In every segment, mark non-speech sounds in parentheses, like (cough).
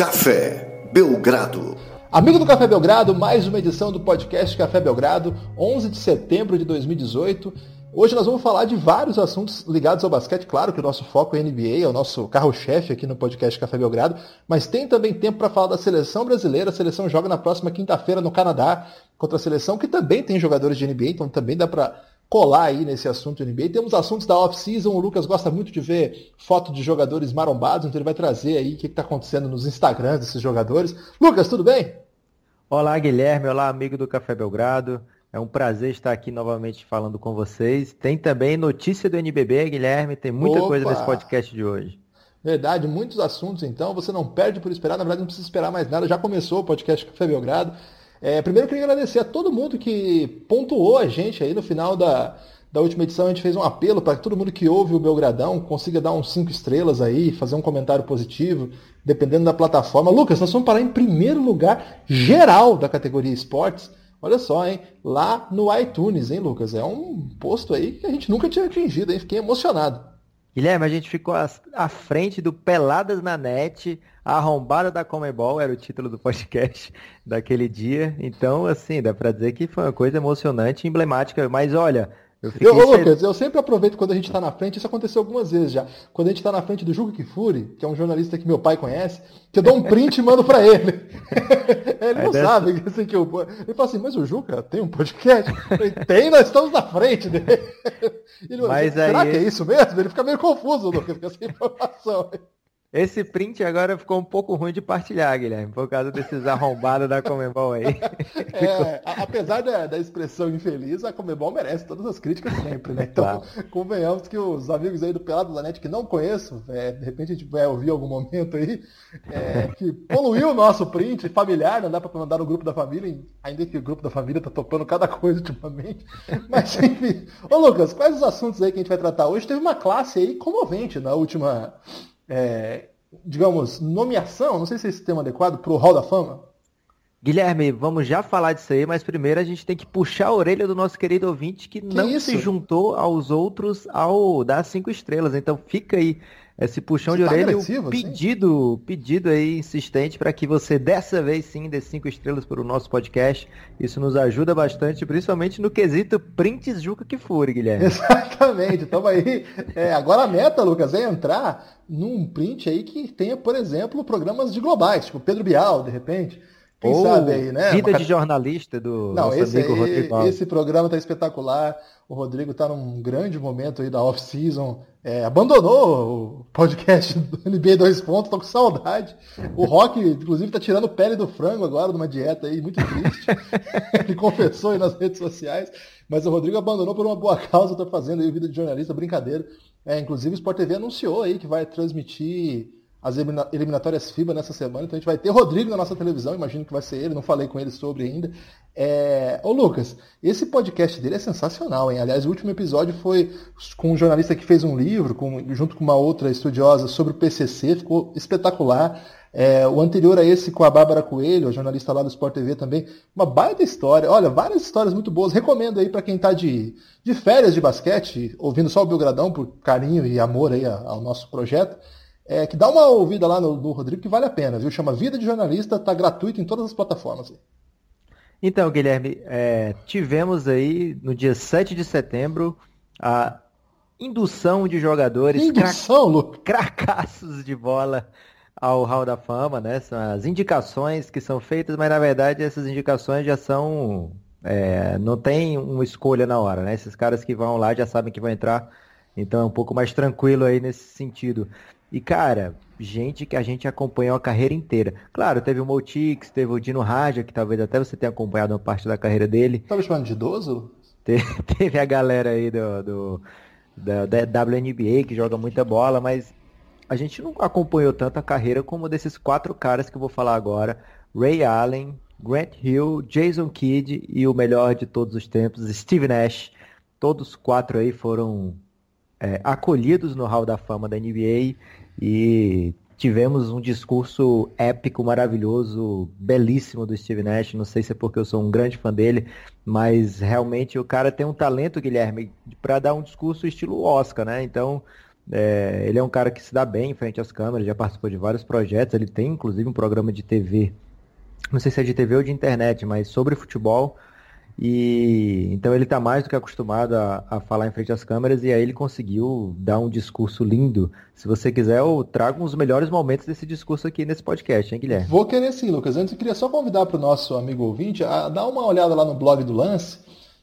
Café Belgrado. Amigo do Café Belgrado, mais uma edição do podcast Café Belgrado, 11 de setembro de 2018. Hoje nós vamos falar de vários assuntos ligados ao basquete. Claro que o nosso foco é NBA, é o nosso carro-chefe aqui no podcast Café Belgrado, mas tem também tempo para falar da seleção brasileira. A seleção joga na próxima quinta-feira no Canadá contra a seleção que também tem jogadores de NBA, então também dá para colar aí nesse assunto NBA. Temos assuntos da off-season, o Lucas gosta muito de ver foto de jogadores marombados, então ele vai trazer aí o que está acontecendo nos Instagrams desses jogadores. Lucas, tudo bem? Olá, Guilherme. Olá, amigo do Café Belgrado. É um prazer estar aqui novamente falando com vocês. Tem também notícia do NBB, Guilherme. Tem muita Opa. coisa nesse podcast de hoje. Verdade, muitos assuntos então. Você não perde por esperar. Na verdade, não precisa esperar mais nada. Já começou o podcast Café Belgrado. É, primeiro eu queria agradecer a todo mundo que pontuou a gente aí no final da, da última edição. A gente fez um apelo para que todo mundo que ouve o Belgradão consiga dar uns 5 estrelas aí, fazer um comentário positivo, dependendo da plataforma. Lucas, nós vamos parar em primeiro lugar geral da categoria esportes. Olha só, hein? Lá no iTunes, hein, Lucas? É um posto aí que a gente nunca tinha atingido, hein? Fiquei emocionado. Guilherme, a gente ficou à frente do Peladas na Net, a arrombada da Comebol, era o título do podcast daquele dia. Então, assim, dá pra dizer que foi uma coisa emocionante, emblemática. Mas olha, eu, eu, ô, Lucas, eu sempre aproveito quando a gente está na frente, isso aconteceu algumas vezes já. Quando a gente está na frente do Juca Kifuri, que é um jornalista que meu pai conhece, que eu dou um print e mando para ele. (laughs) ele não sabe assim, que eu. Ele fala assim, mas o Juca tem um podcast? Falei, tem, nós estamos na frente dele. (laughs) Ele, mas Será aí... que é isso mesmo? Ele fica meio confuso, Lucas, com essa (laughs) informação. Esse print agora ficou um pouco ruim de partilhar, Guilherme, por causa desses arrombados da Comebol aí. (laughs) É, apesar da, da, expressão infeliz, a Comebol merece todas as críticas sempre, né? (laughs) Então, claro. convenhamos que os amigos aí do Pelado da Net que não conheço, é, de repente a gente vai ouvir algum momento aí, é, (laughs) que poluiu o nosso print familiar, não dá para mandar no grupo da família, ainda que o grupo da família tá topando cada coisa ultimamente. Mas enfim. Ô Lucas, quais os assuntos aí que a gente vai tratar hoje? Teve uma classe aí comovente na última é, digamos, nomeação, não sei se é esse termo adequado, para o Hall da Fama? Guilherme, vamos já falar disso aí, mas primeiro a gente tem que puxar a orelha do nosso querido ouvinte que, que não isso? se juntou aos outros ao dar cinco estrelas. Então fica aí esse puxão você de tá orelha, um pedido, assim? pedido aí insistente para que você dessa vez sim dê cinco estrelas para o nosso podcast. Isso nos ajuda bastante, principalmente no quesito prints Juca que fure, Guilherme. (laughs) Exatamente. Então aí, é, agora a meta, Lucas, é entrar num print aí que tenha, por exemplo, programas de globais, tipo Pedro Bial, de repente. Quem Ou sabe aí, né? Vida de jornalista do Não, esse, aí, esse programa tá espetacular. O Rodrigo tá num grande momento aí da off-season. É, abandonou o podcast do NBA 2 pontos, tô com saudade. O Rock, inclusive, tá tirando pele do frango agora, numa dieta aí muito triste. (laughs) Ele confessou aí nas redes sociais. Mas o Rodrigo abandonou por uma boa causa, tá fazendo aí vida de jornalista, brincadeira. É, inclusive o Sport TV anunciou aí que vai transmitir as eliminatórias FIBA nessa semana, então a gente vai ter Rodrigo na nossa televisão, imagino que vai ser ele, não falei com ele sobre ainda. É... Ô Lucas, esse podcast dele é sensacional, hein? Aliás, o último episódio foi com um jornalista que fez um livro, com... junto com uma outra estudiosa, sobre o PCC, ficou espetacular. É... o anterior a esse com a Bárbara Coelho, a jornalista lá do Sport TV também, uma baita história. Olha, várias histórias muito boas. Recomendo aí para quem está de, de férias de basquete, ouvindo só o Belgradão por carinho e amor aí ao nosso projeto é, que dá uma ouvida lá no, no, Rodrigo que vale a pena, viu? Chama Vida de Jornalista, tá gratuito em todas as plataformas. Então, Guilherme, é, tivemos aí no dia 7 de setembro a indução de jogadores indução, cra cracassos de bola ao Hall da Fama, né? São as indicações que são feitas, mas na verdade essas indicações já são. É, não tem uma escolha na hora, né? Esses caras que vão lá já sabem que vão entrar, então é um pouco mais tranquilo aí nesse sentido. E, cara, gente que a gente acompanhou a carreira inteira. Claro, teve o Motix, teve o Dino Raja, que talvez até você tenha acompanhado uma parte da carreira dele. Tava chamando de idoso? Teve, (laughs) teve a galera aí do, do da, da WNBA que joga muita bola, mas a gente não acompanhou tanto a carreira como desses quatro caras que eu vou falar agora. Ray Allen, Grant Hill, Jason Kidd e o melhor de todos os tempos, Steve Nash. Todos quatro aí foram é, acolhidos no Hall da Fama da NBA e tivemos um discurso épico, maravilhoso, belíssimo do Steve Nash. Não sei se é porque eu sou um grande fã dele, mas realmente o cara tem um talento, Guilherme, para dar um discurso estilo Oscar, né? Então, É, ele é um cara que se dá bem em frente às câmeras, já participou de vários projetos. Ele tem inclusive um programa de TV, não sei se é de TV ou de internet, mas sobre futebol. E então ele está mais do que acostumado a, a, falar em frente às câmeras e aí ele conseguiu dar um discurso lindo. Se você quiser, eu trago os melhores momentos desse discurso aqui nesse podcast, hein, Guilherme? Vou querer sim, Lucas. Antes eu queria só convidar para o nosso amigo ouvinte a dar uma olhada lá no blog do Lance,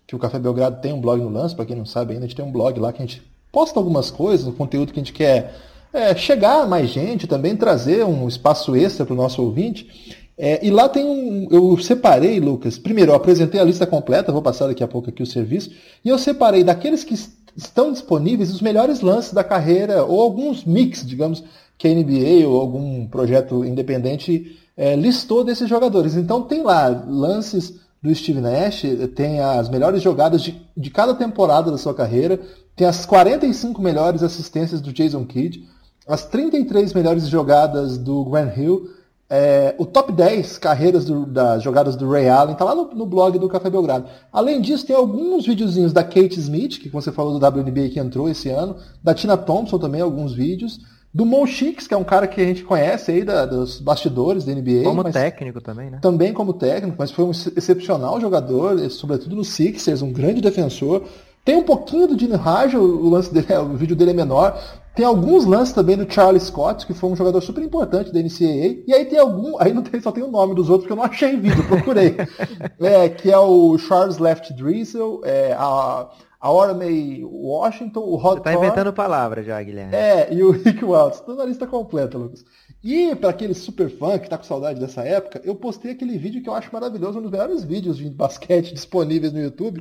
que o Café Belgrado tem um blog no Lance, para quem não sabe ainda, a gente tem um blog lá que a gente posta algumas coisas, o conteúdo que a gente quer é, chegar a mais gente, também trazer um espaço extra para o nosso ouvinte. É, e lá tem um. Eu separei, Lucas. Primeiro, eu apresentei a lista completa, vou passar daqui a pouco aqui o serviço. E eu separei daqueles que estão disponíveis os melhores lances da carreira, ou alguns mix, digamos, que a NBA ou algum projeto independente é, listou desses jogadores. Então tem lá lances do Steve Nash, tem as melhores jogadas de, de cada temporada da sua carreira, tem as 45 melhores assistências do Jason Kidd, as 33 melhores jogadas do Grant Hill é, o top 10 carreiras do, das jogadas do Ray Allen está lá no, no, blog do Café Belgrado. Além disso, tem alguns videozinhos da Kate Smith, que você falou do WNBA que entrou esse ano, da Tina Thompson também, alguns vídeos. Do Mo Chicks, que é um cara que a gente conhece aí da, dos bastidores da NBA. Como técnico também, né? Também como técnico, mas foi um excepcional jogador, sobretudo no Sixers, um grande defensor. Tem um pouquinho do Dino Raja, o lance dele, o vídeo dele é menor. Tem alguns lances também do Charlie Scott, que foi um jogador super importante da NCAA. E aí tem algum, aí não tem, só tem o nome dos outros que eu não achei vídeo, procurei. (laughs) é, que é o Charles Left Drizzle, é, a, a Ormay Washington, o Rod Você tá inventando palavras já, Guilherme. É, e o Rick Wells. Tudo na lista completa, Lucas. E para aquele super fã que tá com saudade dessa época, eu postei aquele vídeo que eu acho maravilhoso, um dos melhores vídeos de basquete (laughs) disponíveis no YouTube,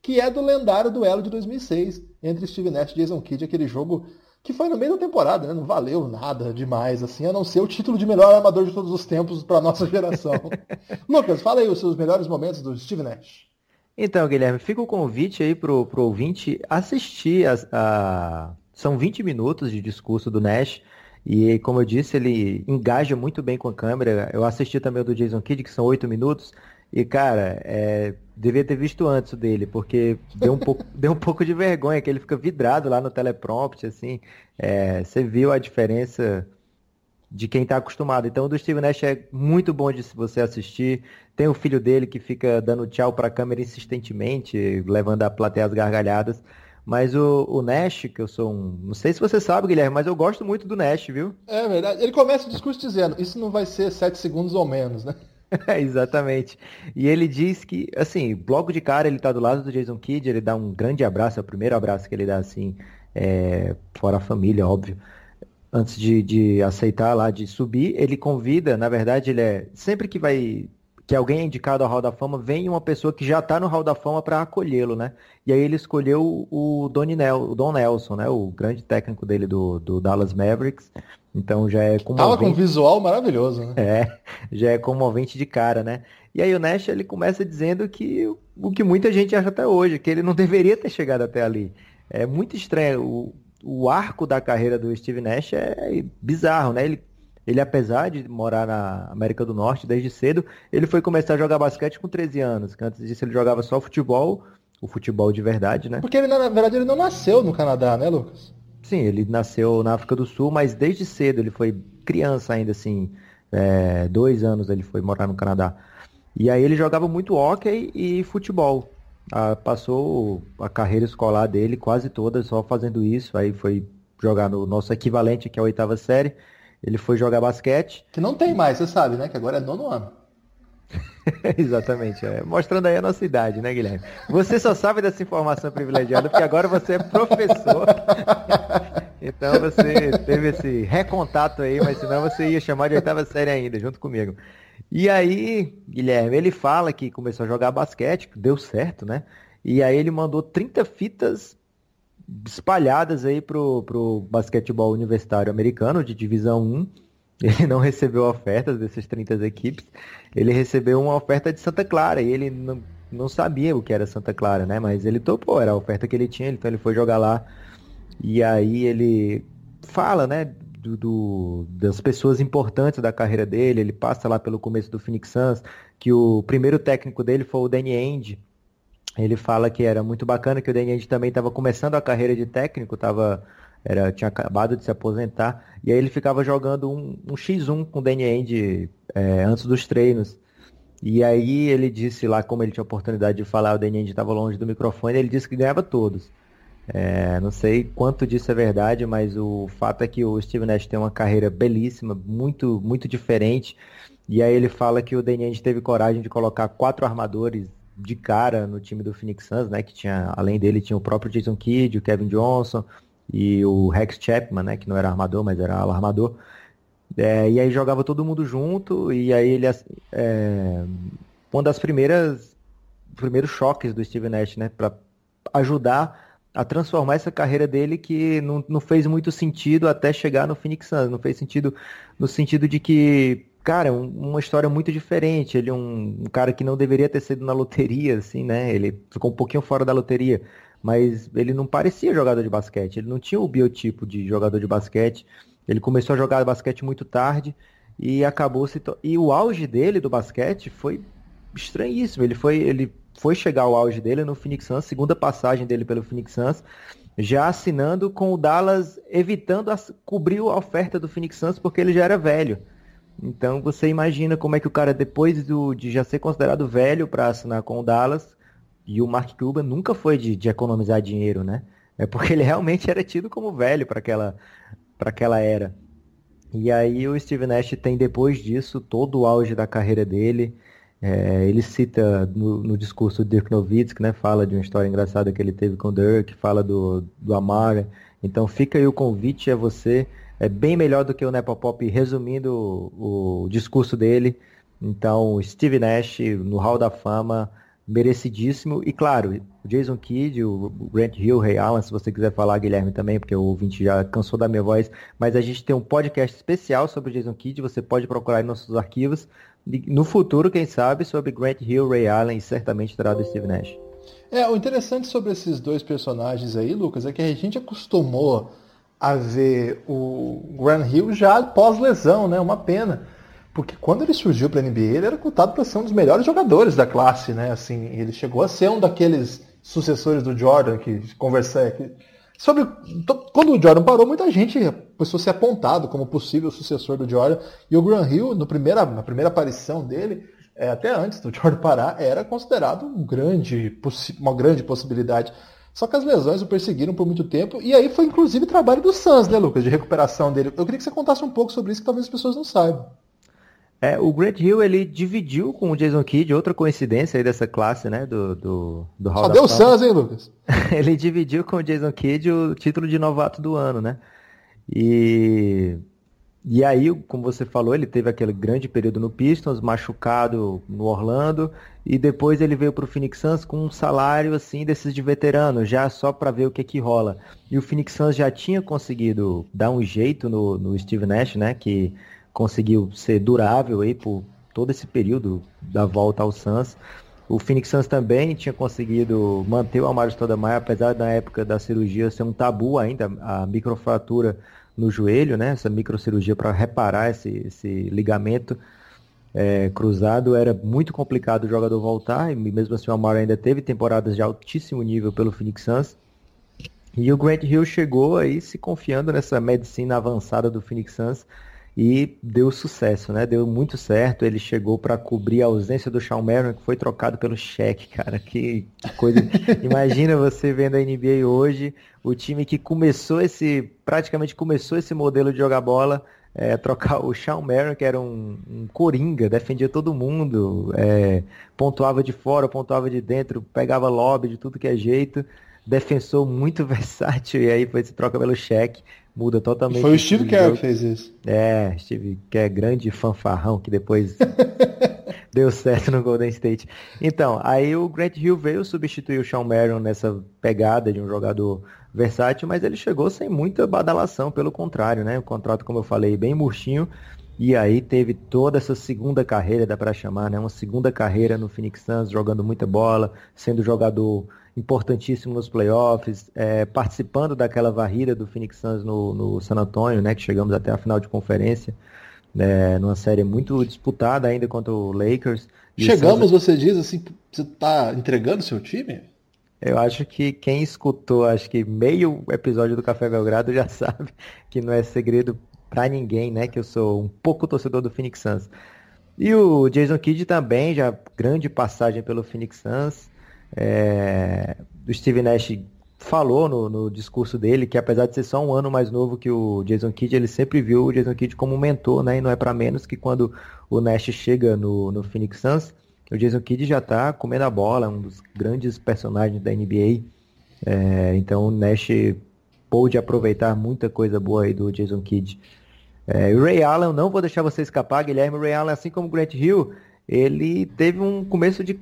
que é do lendário duelo de 2006 entre Steve Nash e Jason Kidd, aquele jogo que foi no meio da temporada, né? Não valeu nada demais, assim, a não ser o título de melhor armador de todos os tempos para nossa geração. (laughs) Lucas, fala aí os seus melhores momentos do Steve Nash. Então, Guilherme, fica o convite aí pro, pro ouvinte assistir a, a... São 20 minutos de discurso do Nash. E como eu disse, ele engaja muito bem com a câmera. Eu assisti também o do Jason Kidd, que são 8 minutos. E, cara, é, devia ter visto antes o dele, porque deu um pouco, (laughs) deu um pouco de vergonha, que ele fica vidrado lá no teleprompter, assim. É, você viu a diferença de quem está acostumado. Então, o do Steve Nash é muito bom de você assistir. Tem o filho dele que fica dando tchau para a câmera insistentemente, levando a plateia às gargalhadas. Mas o, o, Nash, que eu sou um. Não sei se você sabe, Guilherme, mas eu gosto muito do Nash, viu? É verdade. Ele começa o discurso dizendo: Isso não vai ser sete segundos ou menos, né? (laughs) Exatamente. E ele diz que, assim, logo de cara ele tá do lado do Jason Kidd, ele dá um grande abraço, é o primeiro abraço que ele dá, assim, é, fora a família, óbvio. Antes de, de aceitar lá, de subir, ele convida, na verdade, ele é. Sempre que vai que alguém é indicado ao Hall da Fama, vem uma pessoa que já está no Hall da Fama para acolhê-lo, né? E aí ele escolheu o, Donnie Nel, o Don Nelson, né? O grande técnico dele do, do Dallas Mavericks. Então já é comovente. Tava com um visual maravilhoso, né? É, (laughs) já é comovente de cara, né? E aí o Nash ele começa dizendo que o que muita gente acha até hoje, que ele não (laughs) deveria ter chegado até ali. É muito estranho. O, o arco da carreira do Steve Nash é bizarro, né? Ele ele, apesar de morar na América do Norte desde cedo, ele foi começar a jogar basquete com 13 anos. Antes disso ele jogava só futebol, o futebol de verdade, né? Porque ele, na verdade, ele não nasceu no Canadá, né, Lucas? Sim, ele nasceu na África do Sul, mas desde cedo ele foi criança ainda, assim, é, dois anos ele foi morar no Canadá. E aí ele jogava muito hockey e futebol. Ah, passou a carreira escolar dele quase toda só fazendo isso. Aí foi jogar no nosso equivalente, que é a oitava série. Ele foi jogar basquete. Que não tem mais, você sabe, né? Que agora é nono ano. (laughs) Exatamente, é. mostrando aí a nossa idade, né, Guilherme? Você só sabe dessa informação privilegiada porque agora você é professor. (laughs) Então você teve esse recontato aí, mas senão você ia chamar de oitava série ainda, junto comigo. E aí, Guilherme, ele fala que começou a jogar basquete, deu certo, né? E aí ele mandou 30 fitas espalhadas aí pro, pro basquetebol universitário americano de divisão 1. Ele não recebeu ofertas dessas 30 equipes. Ele recebeu uma oferta de Santa Clara e ele não, não sabia o que era Santa Clara, né? Mas ele topou, era a oferta que ele tinha, então ele foi jogar lá. E aí ele fala, né? Do, do, das pessoas importantes da carreira dele. Ele passa lá pelo começo do Phoenix Suns, que o primeiro técnico dele foi o Danny Ainge, ele fala que era muito bacana que o Deniente também estava começando a carreira de técnico, estava era, tinha acabado de se aposentar, e aí ele ficava jogando um, um X1 com o Danny Ainge é, antes dos treinos. E aí ele disse lá, como ele tinha oportunidade de falar, o Danny Ainge estava longe do microfone, ele disse que ganhava todos. É, não sei quanto disso é verdade, mas o fato é que o Steve Nash tem uma carreira belíssima, muito, muito diferente. E aí ele fala que o Danny Ainge teve coragem de colocar quatro armadores de cara no time do Phoenix Suns, né? Que tinha, além dele, tinha o próprio Jason Kidd, o Kevin Johnson e o Rex Chapman, né? Que não era armador, mas era armador. É, e aí jogava todo mundo junto, e aí ele. É, uma das primeiras. primeiros choques do Steve Nash, né? Pra ajudar a transformar essa carreira dele que não, não fez muito sentido até chegar no Phoenix Suns. Não fez sentido no sentido de que, cara, um, uma história muito diferente. Ele é um, um, cara que não deveria ter sido na loteria, assim, né? Ele ficou um pouquinho fora da loteria. Mas ele não parecia jogador de basquete. Ele não tinha o biotipo de jogador de basquete. Ele começou a jogar basquete muito tarde e acabou se to... e o auge dele do basquete foi estranhíssimo. Ele foi ele foi chegar ao auge dele no Phoenix Suns, segunda passagem dele pelo Phoenix Suns, já assinando com o Dallas, evitando a... cobrir a oferta do Phoenix Suns porque ele já era velho. Então você imagina como é que o cara depois do, de já ser considerado velho para assinar com o Dallas e o Mark Cuban nunca foi de, de economizar dinheiro, né? É porque ele realmente era tido como velho para aquela para aquela era. E aí o Steve Nash tem depois disso todo o auge da carreira dele. É, ele cita no, no, discurso do Dirk Nowitzki, né, fala de uma história engraçada que ele teve com o Dirk, fala do, do Amara. Então fica aí o convite a você. É bem melhor do que o Nepopop resumindo o, o discurso dele. Então, Steve Nash no Hall da Fama, merecidíssimo. E claro, o Jason Kidd, o Grant Hill, o Ray Allen, se você quiser falar, Guilherme, também, porque o ouvinte já cansou da minha voz. Mas a gente tem um podcast especial sobre o Jason Kidd, você pode procurar em nossos arquivos. No futuro, quem sabe, sobre Grant Hill, Ray Allen e certamente terá do Steve Nash. É, o interessante sobre esses dois personagens aí, Lucas, é que a gente acostumou a ver o Grant Hill já pós-lesão, né? Uma pena. Porque quando ele surgiu para a NBA, ele era cotado para ser um dos melhores jogadores da classe, né? Assim, ele chegou a ser um daqueles sucessores do Jordan que conversei que, sobre quando o Jordan parou, muita gente começou a ser apontado como possível sucessor do Jordan. E o Grant Hill, no primeira, na primeira aparição dele, é, até antes do (laughs) Jordan parar, era considerado um grande, uma grande possibilidade. Só que as lesões o perseguiram por muito tempo, e aí foi inclusive trabalho do Suns, né, Lucas, de recuperação dele. Eu queria que você contasse um pouco sobre isso, que talvez as pessoas não saibam. É, o Grant Hill ele dividiu com o Jason Kidd, outra coincidência aí dessa classe, né, do, do, do Hall Só deu Suns, hein, Lucas? (laughs) ele dividiu com o Jason Kidd o título de novato do ano, né? E, e aí, como você falou, ele teve aquele grande período no Pistons, machucado no Orlando, e depois ele veio para o Phoenix Suns com um salário assim desses de veterano, já só para ver o que que rola. E o Phoenix Suns já tinha conseguido dar um jeito no, no Steve Nash, né, que conseguiu ser durável aí por todo esse período da volta ao Suns. O Phoenix Suns também tinha conseguido manter o Amaro Stoudemire, apesar da época da cirurgia ser um tabu ainda, a microfratura no joelho, né? Essa microcirurgia para reparar esse, esse ligamento é, cruzado era muito complicado o jogador voltar, e mesmo assim o Amaro ainda teve temporadas de altíssimo nível pelo Phoenix Suns. E o Grant Hill chegou aí se confiando nessa medicina avançada do Phoenix Suns e deu sucesso, né? Deu muito certo. Ele chegou para cobrir a ausência do Shawn Marion, que foi trocado pelo cheque, cara. Que, que coisa. (laughs) Imagina você vendo a NBA hoje, o time que começou esse, praticamente começou esse modelo de jogar bola, é, trocar o Shawn Marion, que era um, um coringa, defendia todo mundo, é, pontuava de fora, pontuava de dentro, pegava lobby de tudo que é jeito defensor muito (laughs) versátil e aí foi se troca pelo cheque muda totalmente. Foi o Steve Kerr que fez isso. É, Steve Kerr, grande fanfarrão que depois (laughs) deu certo no Golden State. Então, aí o Grant Hill veio substituir o Sean Marion nessa pegada de um jogador versátil, mas ele chegou sem muita badalação, pelo contrário, né? O contrato, como eu falei, bem murchinho. E aí teve toda essa segunda carreira, dá para chamar, né? Uma segunda carreira no Phoenix Suns, jogando muita bola, sendo jogador importantíssimo nos playoffs, é, participando daquela varrida do Phoenix Suns no, no San Antonio, né, que chegamos até a final de conferência, né, numa série muito disputada ainda contra o Lakers. Chegamos, Suns... você diz assim, você está entregando seu time? Eu acho que quem escutou, acho que meio episódio do Café Belgrado já (laughs) sabe que não é segredo para ninguém, né? Que eu sou um pouco torcedor do Phoenix Suns. E o Jason Kidd também, já grande passagem pelo Phoenix Suns. É... O Steve Nash falou no, no, discurso dele que apesar de ser só um ano mais novo que o Jason Kidd, ele sempre viu o Jason Kidd como um mentor, né? E não é para menos que quando o Nash chega no, no Phoenix Suns, o Jason Kidd já está comendo a bola, um dos grandes personagens da NBA. É, então o Nash pôde aproveitar muita coisa boa aí do Jason Kidd. É, o Ray Allen, não vou deixar você escapar, Guilherme. O Ray Allen, assim como o Grant Hill, ele teve um começo de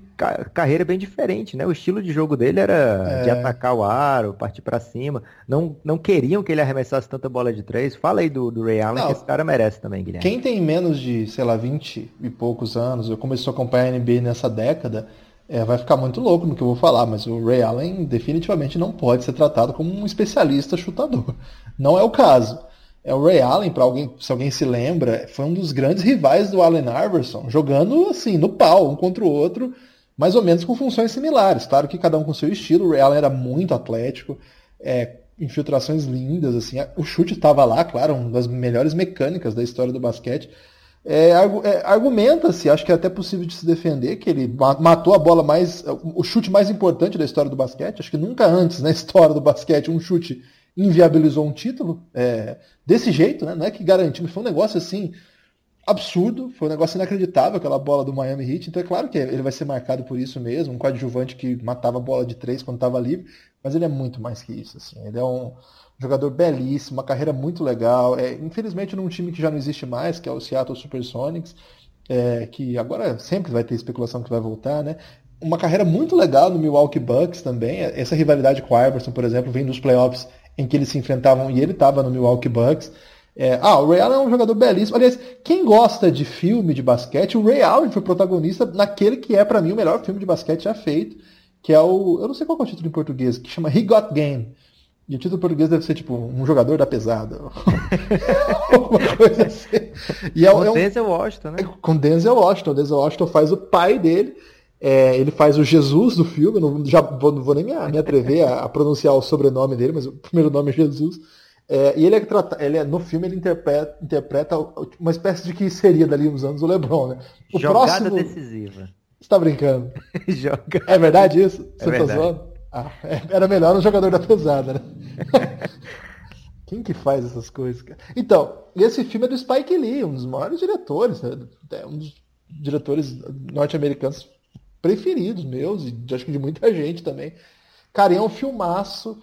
carreira bem diferente, né? O estilo de jogo dele era é... de atacar o aro, partir para cima. Não, não queriam que ele arremessasse tanta bola de três. Fala aí do, do Ray Allen, não, que esse cara merece também, Guilherme. Quem tem menos de, sei lá, 20 e poucos anos, eu comecei a acompanhar a NBA nessa década, é, vai ficar muito louco no que eu vou falar, mas o Ray Allen definitivamente não pode ser tratado como um especialista chutador. Não é o caso. É o Ray Allen, para alguém, se alguém se lembra, foi um dos grandes rivais do Allen Iverson, jogando assim no pau, um contra o outro, mais ou menos com funções similares. Claro que cada um com seu estilo. O Ray Allen era muito atlético, é, infiltrações lindas, assim. O chute estava lá, claro, uma das melhores mecânicas da história do basquete. É, é, Argumenta-se, acho que é até possível de se defender, que ele matou a bola mais. o chute mais importante da história do basquete. Acho que nunca antes na (laughs) história do basquete um chute inviabilizou um título é, desse jeito, né? Não é que garantiu, foi um negócio assim absurdo, foi um negócio inacreditável aquela bola do Miami Heat. Então é claro que ele vai ser marcado por isso mesmo, um coadjuvante que matava a bola de três quando estava livre, mas ele é muito mais que isso. Assim. Ele é um jogador belíssimo, uma carreira muito legal. É, infelizmente num time que já não existe mais, que é o Seattle SuperSonics, é, que agora sempre vai ter especulação que vai voltar, né? Uma carreira muito legal no Milwaukee Bucks também. Essa rivalidade com o Iverson, por exemplo, vem dos playoffs em que eles se enfrentavam e ele estava no Milwaukee Bucks. É, ah, o Ray Allen é um jogador belíssimo. Aliás, quem gosta de filme de basquete, o Ray Allen foi protagonista naquele que é para mim o melhor filme de basquete já feito, que é o, eu não sei qual é o título em português, que chama He Got Game. E o título em português deve ser tipo um jogador da pesada. (laughs) Alguma coisa assim. E é, com é um, Denzel Washington, né? Com Denzel Washington. O Denzel Washington faz o pai dele. É, ele faz o Jesus do filme, não, já vou, não vou nem me, me atrever a, a, pronunciar o sobrenome dele, mas o primeiro nome é Jesus. É, e ele é, ele é, no filme ele interpreta, interpreta uma espécie de que seria dali uns anos o LeBron, né? O Jogada próximo... decisiva. Você tá brincando? (laughs) É verdade isso? É Você é tá zoando? Ah, é, era melhor um jogador da pesada, né? (laughs) Quem que faz essas coisas, cara? Então, esse filme é do Spike Lee, um dos maiores diretores, né? um dos diretores norte-americanos preferidos meus, e acho que de muita gente também. Cara, é um filmaço.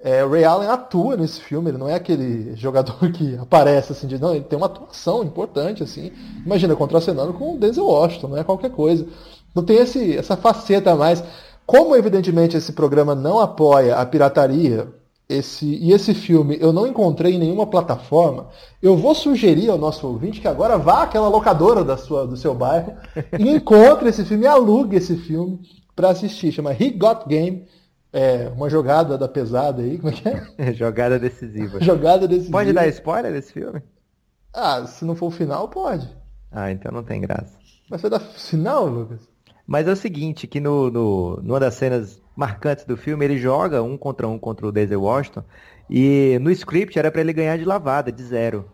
É, o Ray Allen atua nesse filme, ele não é aquele (laughs) jogador que aparece assim, de, não, ele tem uma atuação importante, assim. Imagina, contracenando com o Denzel Washington, não é qualquer coisa. Não tem esse, essa faceta a mais. Como, evidentemente, esse programa não apoia a pirataria, esse, e esse filme eu não encontrei em nenhuma plataforma, eu vou sugerir ao nosso ouvinte que agora vá àquela locadora da sua, do seu bairro (laughs) e encontre esse filme, alugue esse filme para assistir. Chama He Got Game. É, uma jogada da pesada aí, como é que é? (laughs) jogada decisiva. jogada decisiva. Pode dar spoiler desse filme? Ah, se não for o final, pode. Ah, então não tem graça. Mas vai dar final, Lucas? Mas é o seguinte, que no, no, numa das cenas marcantes do filme, ele joga um contra um contra o Denzel Washington, e no script era para ele ganhar de lavada, de zero.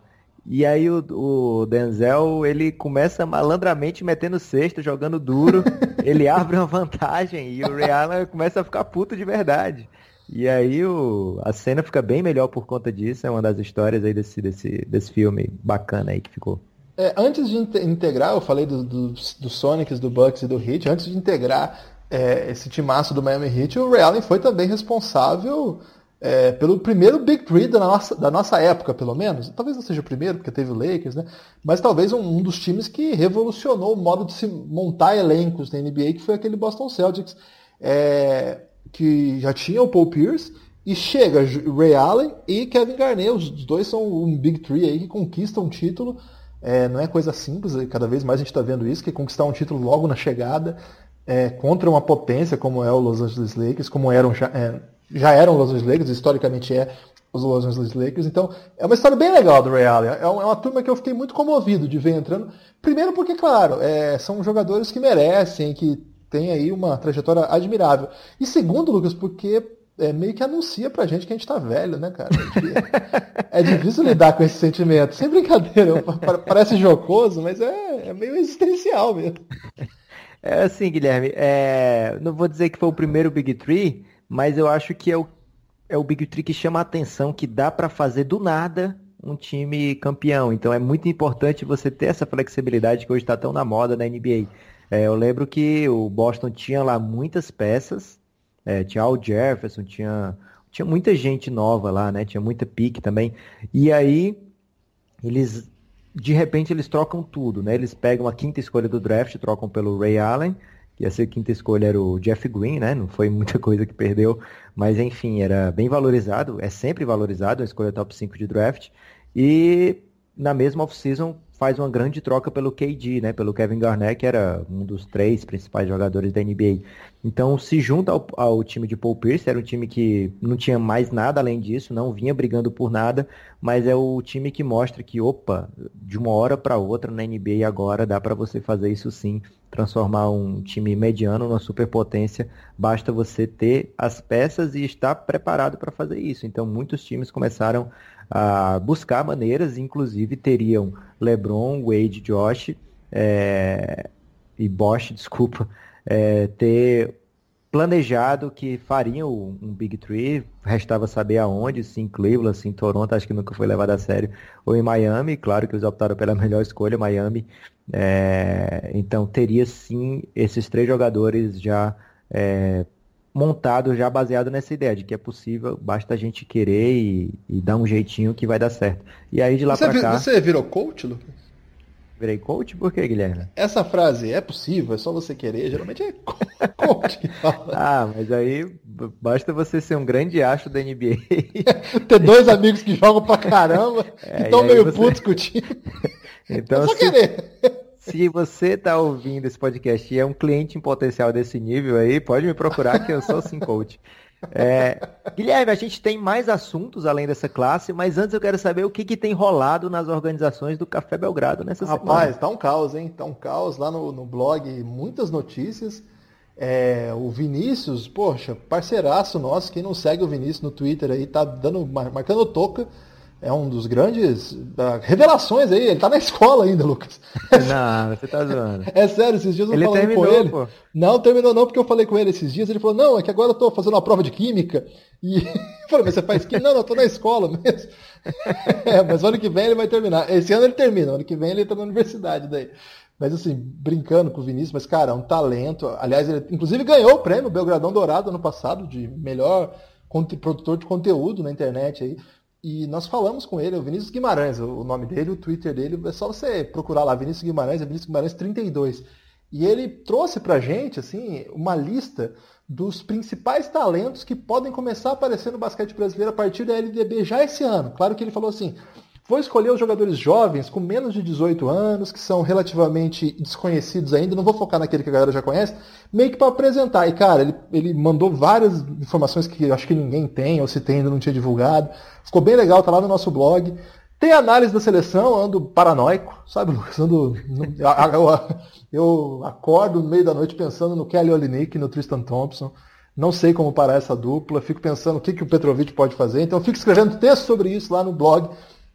E aí o, o, Denzel, ele começa malandramente metendo cesta, jogando duro, (laughs) ele abre uma vantagem e o Ray Allen começa a ficar puto de verdade. E aí o, a cena fica bem melhor por conta disso, é uma das histórias aí desse, desse, desse filme bacana aí que ficou. É, antes de integrar, eu falei do, do, do Sonics, do Bucks e do Heat, antes de integrar é, esse timaço do Miami Heat, o Ray Allen foi também responsável é, pelo primeiro Big Three da nossa, da nossa época, pelo menos. Talvez não seja o primeiro, porque teve o Lakers, né? Mas talvez um, um, dos times que revolucionou o modo de se montar elencos na NBA, que foi aquele Boston Celtics, é, que já tinha o Paul Pierce, e chega Ray Allen e Kevin Garnett. Os dois são um Big Three aí que conquistam um título é, não é coisa simples, cada vez mais a gente está vendo isso, que conquistar um título logo na chegada é, contra uma potência como é o Los Angeles Lakers, como eram já, é, já eram os Los Angeles Lakers, historicamente é os Los Angeles Lakers. Então, é uma história bem legal do Allen. É uma, é uma turma que eu fiquei muito comovido de ver entrando. Primeiro porque, claro, é, são jogadores que merecem, que tem aí uma trajetória admirável. E segundo, Lucas, porque é, meio que anuncia pra gente que a gente tá velho, né, cara? É difícil lidar com esse sentimento. Sem brincadeira, (laughs) parece jocoso, mas é, é meio existencial mesmo. É assim, Guilherme, é... não vou dizer que foi o primeiro Big Tree, mas eu acho que é o, é o Big Tree que chama a atenção, que dá para fazer do nada um time campeão. Então é muito importante você ter essa flexibilidade que hoje está tão na moda na NBA. É, eu lembro que o Boston tinha lá muitas peças, é, tinha Al Jefferson, tinha, tinha muita gente nova lá, né? Tinha muita pique também. E aí, eles, de repente, eles trocam tudo, né? Eles pegam a quinta escolha do draft, trocam pelo Ray Allen, que a quinta escolha era o Jeff Green, né? Não foi muita (laughs) coisa que perdeu, mas enfim, era bem valorizado, é sempre valorizado, a escolha top 5 de draft. E na mesma off-season faz uma grande troca pelo KD, né? Pelo Kevin Garnett, que era um dos três principais jogadores da NBA. Então se junta ao, ao, time de Paul Pierce, era um time que não tinha mais nada além disso, não vinha brigando por nada, mas é o time que mostra que, opa, de uma hora para outra na NBA agora dá para você fazer isso sim, transformar um time mediano numa superpotência, basta você ter as peças e estar preparado para fazer isso. Então muitos times começaram a buscar maneiras, inclusive teriam LeBron, Wade, Josh é, e Bosch, (laughs) desculpa, é, ter planejado que fariam um Big Three, restava saber aonde, se em Cleveland, se em Toronto, acho que nunca foi levado a sério, ou em Miami, claro que eles optaram pela (laughs) melhor escolha, Miami, é, então teria sim esses três jogadores já é, montado já baseado nessa ideia de que é possível, basta a gente querer e, e dar um jeitinho que vai dar certo. E aí de lá para cá. Você virou coach, Lucas? Virei coach? Por que, Guilherme? Essa frase é possível, é só você querer, geralmente é (laughs) coach que fala. ah, mas aí basta você ser um grande acho da NBA. (laughs) Ter dois amigos que jogam pra caramba, (laughs) é, estão meio você... putos com o time. então, é só se... querer. Se você está ouvindo esse podcast e é um cliente em potencial desse nível aí, pode me procurar que eu sou sim coach. É, Guilherme, a gente tem mais assuntos além dessa classe, mas antes eu quero saber o que, que tem rolado nas organizações do Café Belgrado nessa Rapaz, semana. Rapaz, tá um caos, hein? Tá um caos lá no, no blog, muitas notícias. É, o Vinícius, poxa, parceiraço nosso, quem não segue o Vinícius no Twitter aí, tá dando, marcando toca é um dos grandes uh, revelações aí. Ele tá na escola ainda, Lucas. (laughs) Não, você tá zoando. É sério, esses dias eu ele falei terminou, com ele. Pô. Não, terminou não, porque eu falei com ele esses dias. Ele falou, não, é que agora eu tô fazendo uma prova de química. E (laughs) eu falei, mas você faz química? Não, não, eu tô na escola mesmo. (laughs) é, mas ano que vem ele vai terminar. Esse ano ele termina, ano que vem ele tá na universidade daí. Mas assim, brincando com o Vinícius, mas cara, é um talento. Aliás, ele inclusive ganhou o prêmio Belgradão Dourado ano passado de melhor produtor de conteúdo na internet aí. E nós falamos com ele, o Vinícius Guimarães, o nome dele, o Twitter dele, é só você procurar lá, Vinícius Guimarães, é Vinícius Guimarães 32. E ele trouxe pra gente, assim, uma lista dos principais talentos que podem começar a aparecer no basquete brasileiro a partir da LDB já esse ano. Claro que ele falou assim, Vou escolher os jogadores jovens com menos de 18 anos, que são relativamente desconhecidos ainda, não vou focar naquele que a galera já conhece, meio que para apresentar. E, cara, ele, ele mandou várias informações que acho que ninguém tem, ou se tem ainda não tinha divulgado. Ficou bem legal, tá lá no nosso blog. Tem análise da seleção, ando paranoico, sabe, Lucas? Ando, eu, eu acordo no meio da noite pensando no Kelly Olynyk, no Tristan Thompson. Não sei como parar essa dupla, fico pensando o que, que o Petrovic pode fazer. Então, fico escrevendo texto sobre isso lá no blog.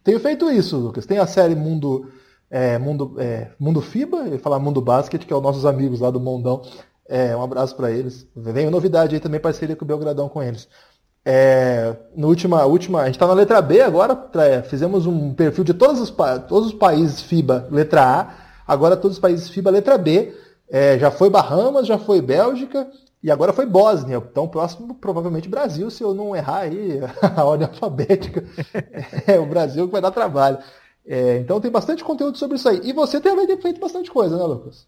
Tenho feito isso, Lucas. Tem a série Mundo, é, Mundo, é, Mundo FIBA, falar Mundo Basket, que é os nossos amigos lá do Mondão. É, um abraço para eles. Vem novidade aí também, parceria com o Belgradão com eles. É, no última, última, a gente está na letra B agora, é, fizemos um perfil de todos os, todos os países FIBA letra A, agora todos os países FIBA letra B. É, já foi Bahamas, já foi Bélgica, e agora foi Bósnia, então próximo provavelmente Brasil, se eu não errar aí (laughs) a ordem alfabética. É o Brasil que vai dar trabalho. É, então tem bastante conteúdo sobre isso aí. E você também tem feito bastante coisa, né, Lucas?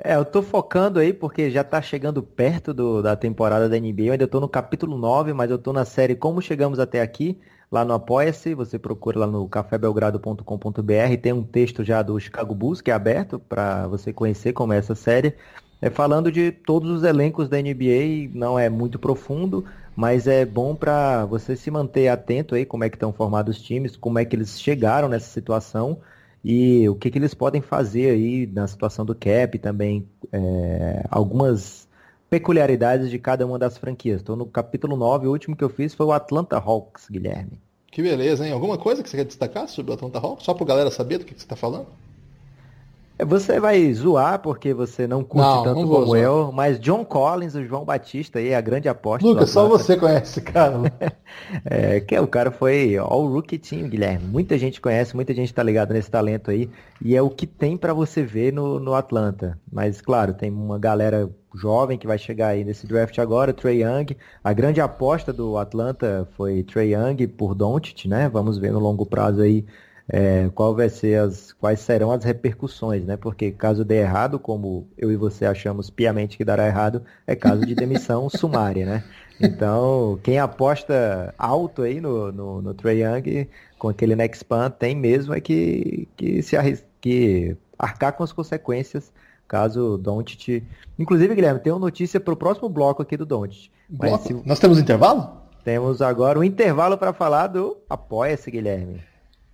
É, eu tô focando aí porque já tá chegando perto do, da temporada da NBA. Eu ainda tô no capítulo 9, mas eu tô na série Como Chegamos Até Aqui, lá no Apoia-se. Você procura lá no cafébelgrado.com.br. Tem um texto já do Chicago Bulls que é aberto para você conhecer como é essa série. É falando de todos os elencos da NBA, não é muito profundo, mas é bom para você se manter atento aí como é que estão formados os times, como é que eles chegaram nessa situação e o que, que eles podem fazer aí na situação do cap também, é, algumas peculiaridades de cada uma das franquias. Estou no capítulo 9, o último que eu fiz foi o Atlanta Hawks, Guilherme. Que beleza, hein? Alguma coisa que você quer destacar sobre o Atlanta Hawks? Só para galera saber do que, que você está falando? Você vai zoar porque você não curte não, tanto não como zoar. eu, mas John Collins, o João Batista aí, a grande aposta. Lucas, só você conhece cara. (laughs) é, que é, o cara foi All Rookie Team, Guilherme. Muita gente conhece, muita gente tá ligada nesse talento aí. E é o que tem para você ver no, no Atlanta. Mas, claro, tem uma galera jovem que vai chegar aí nesse draft agora, Trey Young. A grande aposta do Atlanta foi Trey Young por Doncic, né? Vamos ver no longo prazo aí é, qual vai ser as, quais serão as repercussões, né? Porque caso dê errado, como eu e você achamos piamente que dará errado, é caso de demissão (laughs) sumária, né? Então, quem aposta alto aí no, no, no Trey Young, com aquele next pan, tem mesmo é que, que se arris que arcar com as consequências caso o Doncic... Inclusive, Guilherme, tem uma notícia para o próximo bloco aqui do Doncic. Se... Nós temos intervalo? Temos agora um intervalo para falar do Apoia-se, Guilherme.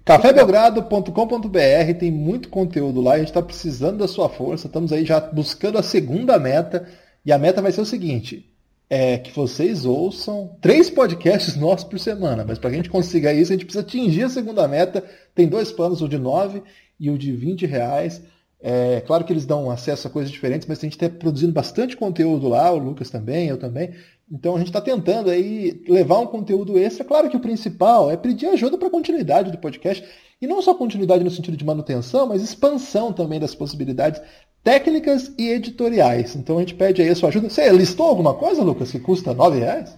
Cafébelgrado.com.br tem muito conteúdo lá, a gente está precisando da sua força, estamos aí já buscando a segunda meta, e a meta vai ser o seguinte, é que vocês ouçam três podcasts nossos por semana, mas para que a gente consiga isso, a gente precisa atingir a segunda meta, tem dois planos, o de 9 e o de 20 reais, é claro que eles dão acesso a coisas diferentes, mas a gente está produzindo bastante conteúdo lá, o Lucas também, eu também. Então a gente está tentando aí levar um conteúdo extra. Claro que o principal é pedir ajuda para a continuidade do podcast. E não só continuidade no sentido de manutenção, mas expansão também das possibilidades técnicas e editoriais. Então a gente pede aí a sua ajuda. Você listou alguma coisa, Lucas, que custa R$ reais?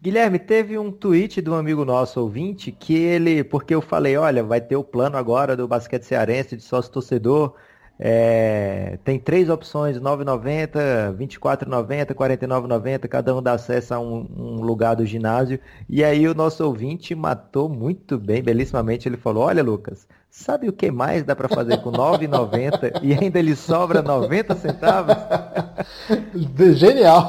Guilherme, teve um tweet de um amigo nosso ouvinte que ele, porque eu falei, olha, vai ter o plano agora do basquete cearense de sócio torcedor é, tem três opções, 9,90, 24,90, 49,90, cada um dá acesso a um, um, lugar do ginásio. E aí o nosso ouvinte matou muito bem, belissimamente, ele falou, olha Lucas, sabe o que mais dá para fazer com 9,90 e ainda ele sobra 90 centavos? Genial!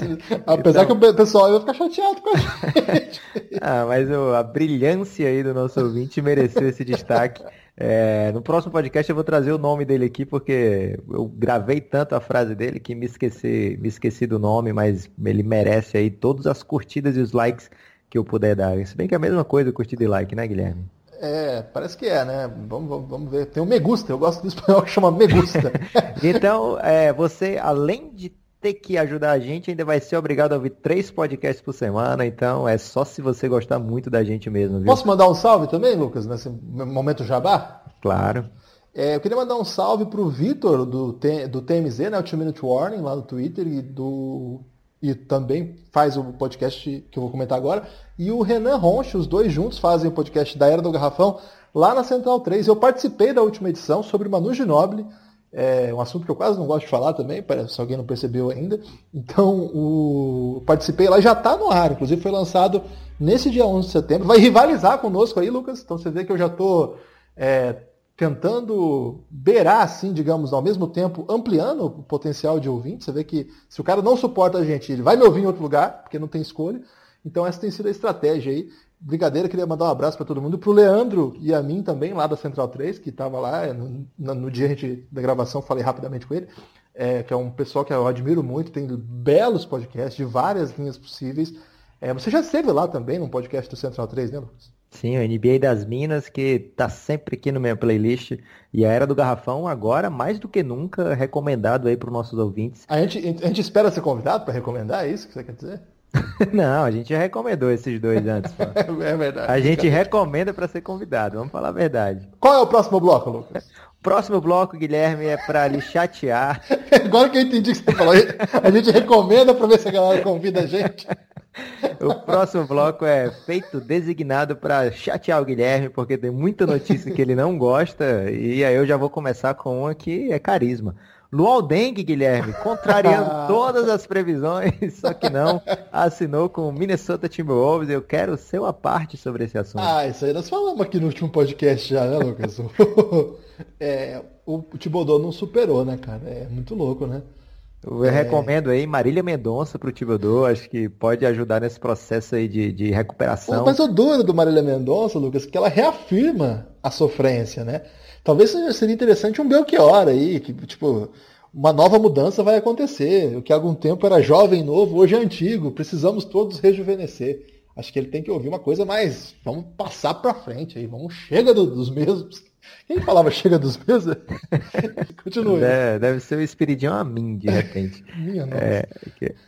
(laughs) Apesar então... que o pessoal vai ficar chateado com a gente. ah, mas a brilhância aí do nosso ouvinte mereceu esse destaque. É, no próximo podcast eu vou trazer o nome dele aqui, porque eu gravei tanto a frase dele que me esqueci, me esqueci do nome, mas ele merece aí todas as curtidas e os likes que eu puder dar. Se bem que é a mesma coisa, curtida e like, né, Guilherme? É, parece que é, né? Vamos, vamos, vamos ver. Tem o Me Gusta, eu gosto do espanhol que chama Me Gusta. (laughs) então, é, você, além de ter que ajudar a gente, ainda vai ser obrigado a ouvir três podcasts por semana, então é só se você gostar muito da gente mesmo, viu? Posso mandar um salve também, Lucas, nesse momento jabá? Claro. É, eu queria mandar um salve pro Vitor do, do TMZ, né, o Two Minute Warning, lá no Twitter, e do e também faz o podcast que eu vou comentar agora, e o Renan Ronche, os dois juntos fazem o podcast da Era do Garrafão lá na Central 3. Eu participei da última edição sobre Manu Ginobili, é um assunto que eu quase não gosto de falar também, se alguém não percebeu ainda. Então, o... participei lá, já está no ar, inclusive foi lançado nesse dia 11 de setembro. Vai rivalizar conosco aí, Lucas. Então você vê que eu já estou é, tentando beirar, assim, digamos, ao mesmo tempo, ampliando o potencial de ouvinte. Você vê que se o cara não suporta a gente, ele vai me ouvir em outro lugar, porque não tem escolha. Então essa tem sido a estratégia aí. Brincadeira, queria mandar um abraço para todo mundo, para o Leandro e a mim também, lá da Central 3, que estava lá, no, no, dia gente, da gravação, falei rapidamente com ele, é, que é um pessoal que eu admiro muito, tem belos podcasts de várias linhas possíveis. É, você já esteve lá também, num podcast do Central 3, né, Lucas? Sim, o NBA das Minas, que tá sempre aqui no meu playlist. E a Era do Garrafão, agora, mais do que nunca, recomendado aí para os nossos ouvintes. A gente, a gente espera ser convidado para recomendar, é isso que você quer dizer? (laughs) Não, a gente já recomendou esses dois antes. (laughs) É verdade. A gente recomenda para ser convidado, vamos falar a verdade. Qual é o próximo bloco, Lucas? O próximo bloco, Guilherme, é para lhe chatear. (laughs) Agora que eu entendi o que você falou, a gente recomenda para ver se a galera convida a gente. O próximo bloco é feito designado para chatear o Guilherme, porque tem muita notícia que ele não gosta, e aí eu já vou começar com uma que é carisma. Lualdengue, Guilherme, contrariando (laughs) todas as previsões, só que não, assinou com o Minnesota Timberwolves. Eu quero seu a parte sobre esse assunto. Ah, isso aí nós falamos aqui no último podcast já, né, Lucas? (laughs) é, o Thibodeau não superou, né, cara? É muito louco, né? Eu é... recomendo aí Marília Mendonça pro Tibodô, acho que pode ajudar nesse processo aí de, de recuperação. Mas o duro do Marília Mendonça, Lucas, que ela reafirma a sofrência, né? Talvez seria interessante um Belchior aí, que, tipo, uma nova mudança vai acontecer. O que há algum tempo era jovem novo, hoje é antigo. Precisamos todos rejuvenescer. Acho que ele tem que ouvir uma coisa mais. Vamos passar para frente aí. Vamos chega do, dos mesmos. Quem falava chega dos mesmos? (laughs) Continue. É, deve ser o Espiridinho a mim, de repente. (laughs) Minha nossa. É,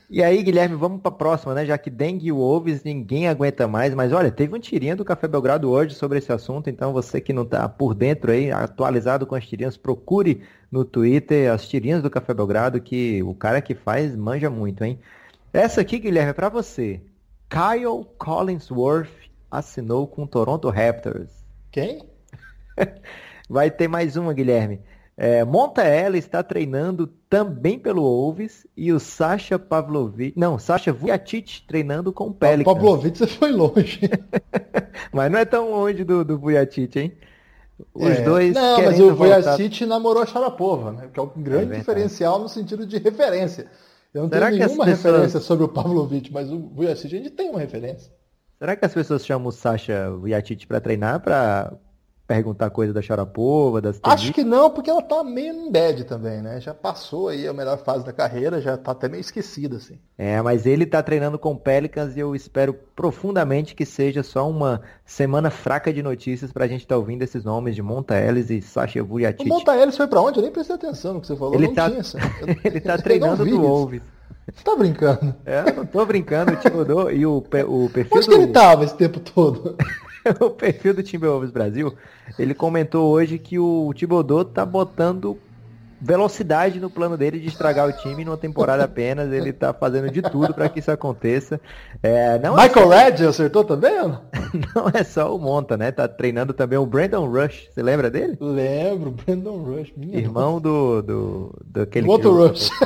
e aí, Guilherme, vamos para a próxima, né? Já que dengue e wolves ninguém aguenta mais. Mas olha, teve um tirinha do Café Belgrado hoje sobre esse assunto. Então você que não está por dentro aí, atualizado com as tirinhas, procure no Twitter as tirinhas do Café Belgrado, que o cara que faz manja muito, hein? Essa aqui, Guilherme, é para você. Kyle Collinsworth assinou com o Toronto Raptors. Quem? (laughs) Vai ter mais uma, Guilherme. É, Monta ela está treinando também pelo Wolves e o Sasha Pavlovic, não, Sasha Vujacic treinando com o Pelicans. Pavlovic você foi longe. (laughs) mas não é tão longe do, do Vujacic, hein? Os é. dois Não, mas o Vujacic namorou a Sharapova, né? Que é um grande é diferencial no sentido de referência. Eu não Será tenho nenhuma pessoas... referência sobre o Pavlovic, mas o Vujacic a gente tem uma referência. Será que as pessoas chamam o Sasha Vujacic para treinar para perguntar coisa da Sharapova, das Acho que não, porque ela tá meio em bad também, né? Já passou aí a melhor fase da carreira, já tá até meio esquecida, assim. É, mas ele tá treinando com Pelicans e eu espero profundamente que seja só uma semana fraca de notícias pra gente estar tá ouvindo esses nomes de Monta Ellis e Sasha Vujacic. O Monta Ellis foi pra onde? Eu nem prestei atenção no que você falou. Ele tá, (laughs) ele tá treinando do Wolves. Você tá brincando? É, não tô brincando, o Timodô e o, o perfil Onde do... que ele tava esse tempo todo? (laughs) (laughs) o perfil do Timberwolves Brasil, ele comentou hoje que o Thibodeau tá botando velocidade no plano dele de estragar o time numa temporada (laughs) apenas. Ele tá fazendo de tudo para que isso aconteça. É, não é Michael é só... Red acertou também? (laughs) não é só o Monta, né? Tá treinando também o Brandon Rush. Você lembra dele? Lembro, Brandon Rush. Minha Irmão do, do, do aquele do outro Rush. (laughs)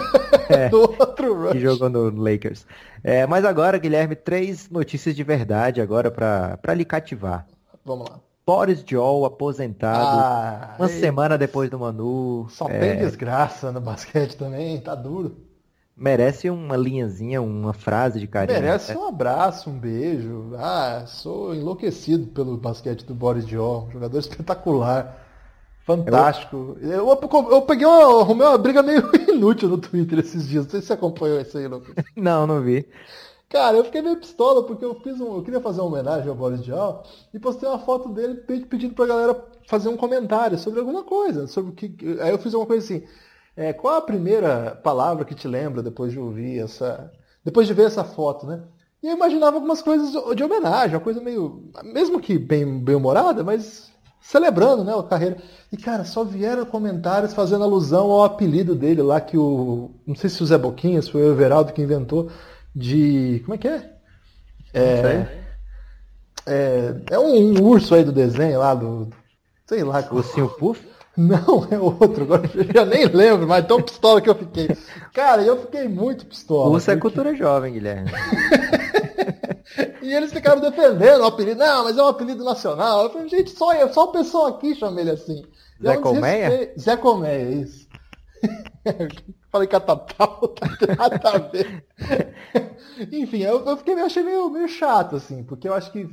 É, do outro Rush. Que jogou no Lakers. É, mas agora, Guilherme, três notícias de verdade agora para lhe cativar. Vamos lá. Boris Joel aposentado ah, uma ei. semana depois do Manu. Só é... tem desgraça no basquete também, tá duro. Merece uma linhazinha, uma frase de carinho. Merece um abraço, um beijo. Ah, sou enlouquecido pelo basquete do Boris Joel, um jogador espetacular. Fantástico. Eu, eu, eu peguei uma, arrumei uma briga meio (laughs) inútil no Twitter esses dias. Não sei se você acompanhou isso aí, Lucas. (laughs) não, não vi. Cara, eu fiquei meio pistola porque eu fiz um. Eu queria fazer uma homenagem ao Boris Dial e postei uma foto dele pedindo pra galera fazer um comentário sobre alguma coisa. Sobre o que. Aí eu fiz uma coisa assim. É, qual a primeira palavra que te lembra depois de ouvir essa. Depois de ver essa foto, né? E eu imaginava algumas coisas de homenagem, uma coisa meio. Mesmo que bem, bem humorada, mas celebrando né, a carreira. E, cara, só vieram comentários fazendo alusão ao apelido dele lá, que o. Não sei se o Zé Boquinhas foi o Everaldo que inventou, de. Como é que é? É. É, é um, urso aí do desenho lá do. Sei lá. O Ursinho Puff? Não, é outro. Agora eu já nem lembro, mas tão pistola que eu fiquei. Cara, eu fiquei muito pistola. Urso é porque... é cultura jovem, Guilherme. (laughs) e eles ficaram defendendo o apelido. Não, mas é um apelido nacional. Eu falei, gente, só, eu, só o pessoal aqui chama ele assim. Zé Colmeia? Zé Colmeia, isso. (laughs) Falei catatal, (laughs) tá nada. Enfim, eu, eu fiquei, eu achei meio, meio chato, assim, porque eu acho que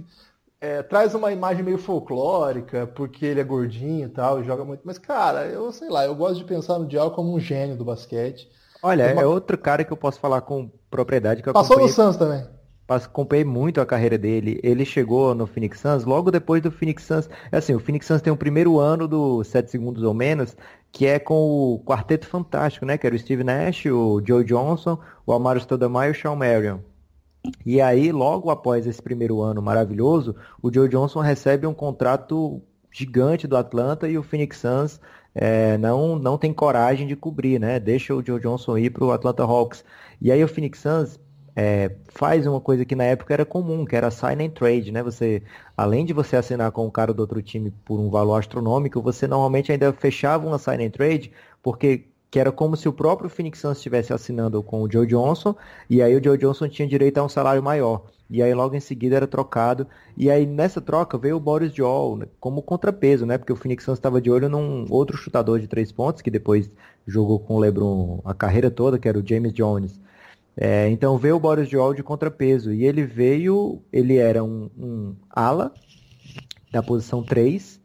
é, traz uma imagem meio folclórica, porque ele é gordinho e tal, e joga muito. Mas, cara, eu sei lá, eu gosto de pensar no Dial como um gênio do basquete. Olha, é, uma... é outro cara que eu posso falar com propriedade que eu Passou no Suns também acompanhei muito a carreira dele. Ele chegou no Phoenix Suns logo depois do Phoenix Suns. É assim, o Phoenix Suns tem o primeiro ano do 7 segundos ou menos, que é com o quarteto fantástico, né? Que era o Steve Nash, o Joe Johnson, o Amaro Stoudemire e o Sean Marion. E aí, logo após esse primeiro ano maravilhoso, o Joe Johnson recebe um contrato gigante do Atlanta e o Phoenix Suns é, não, não tem coragem de cobrir, né? Deixa o Joe Johnson ir para o Atlanta Hawks. E aí o Phoenix Suns é, faz uma coisa que na época era comum, que era sign and trade, né? Você, além de você assinar com o cara do outro time por um valor astronômico, você normalmente ainda fechava uma sign and trade, porque que era como se o próprio Phoenix Suns estivesse assinando com o Joe Johnson, e aí o Joe Johnson tinha direito a um salário maior. e aí logo em seguida era trocado. E aí nessa troca veio o Boris Joel né, como contrapeso, né? Porque o Phoenix Suns estava de olho num outro chutador de três pontos, que depois jogou com o LeBron a carreira toda, que era o James Jones. É, então veio o Boris Joel de contrapeso. E ele veio, ele era um, um ala da posição 3,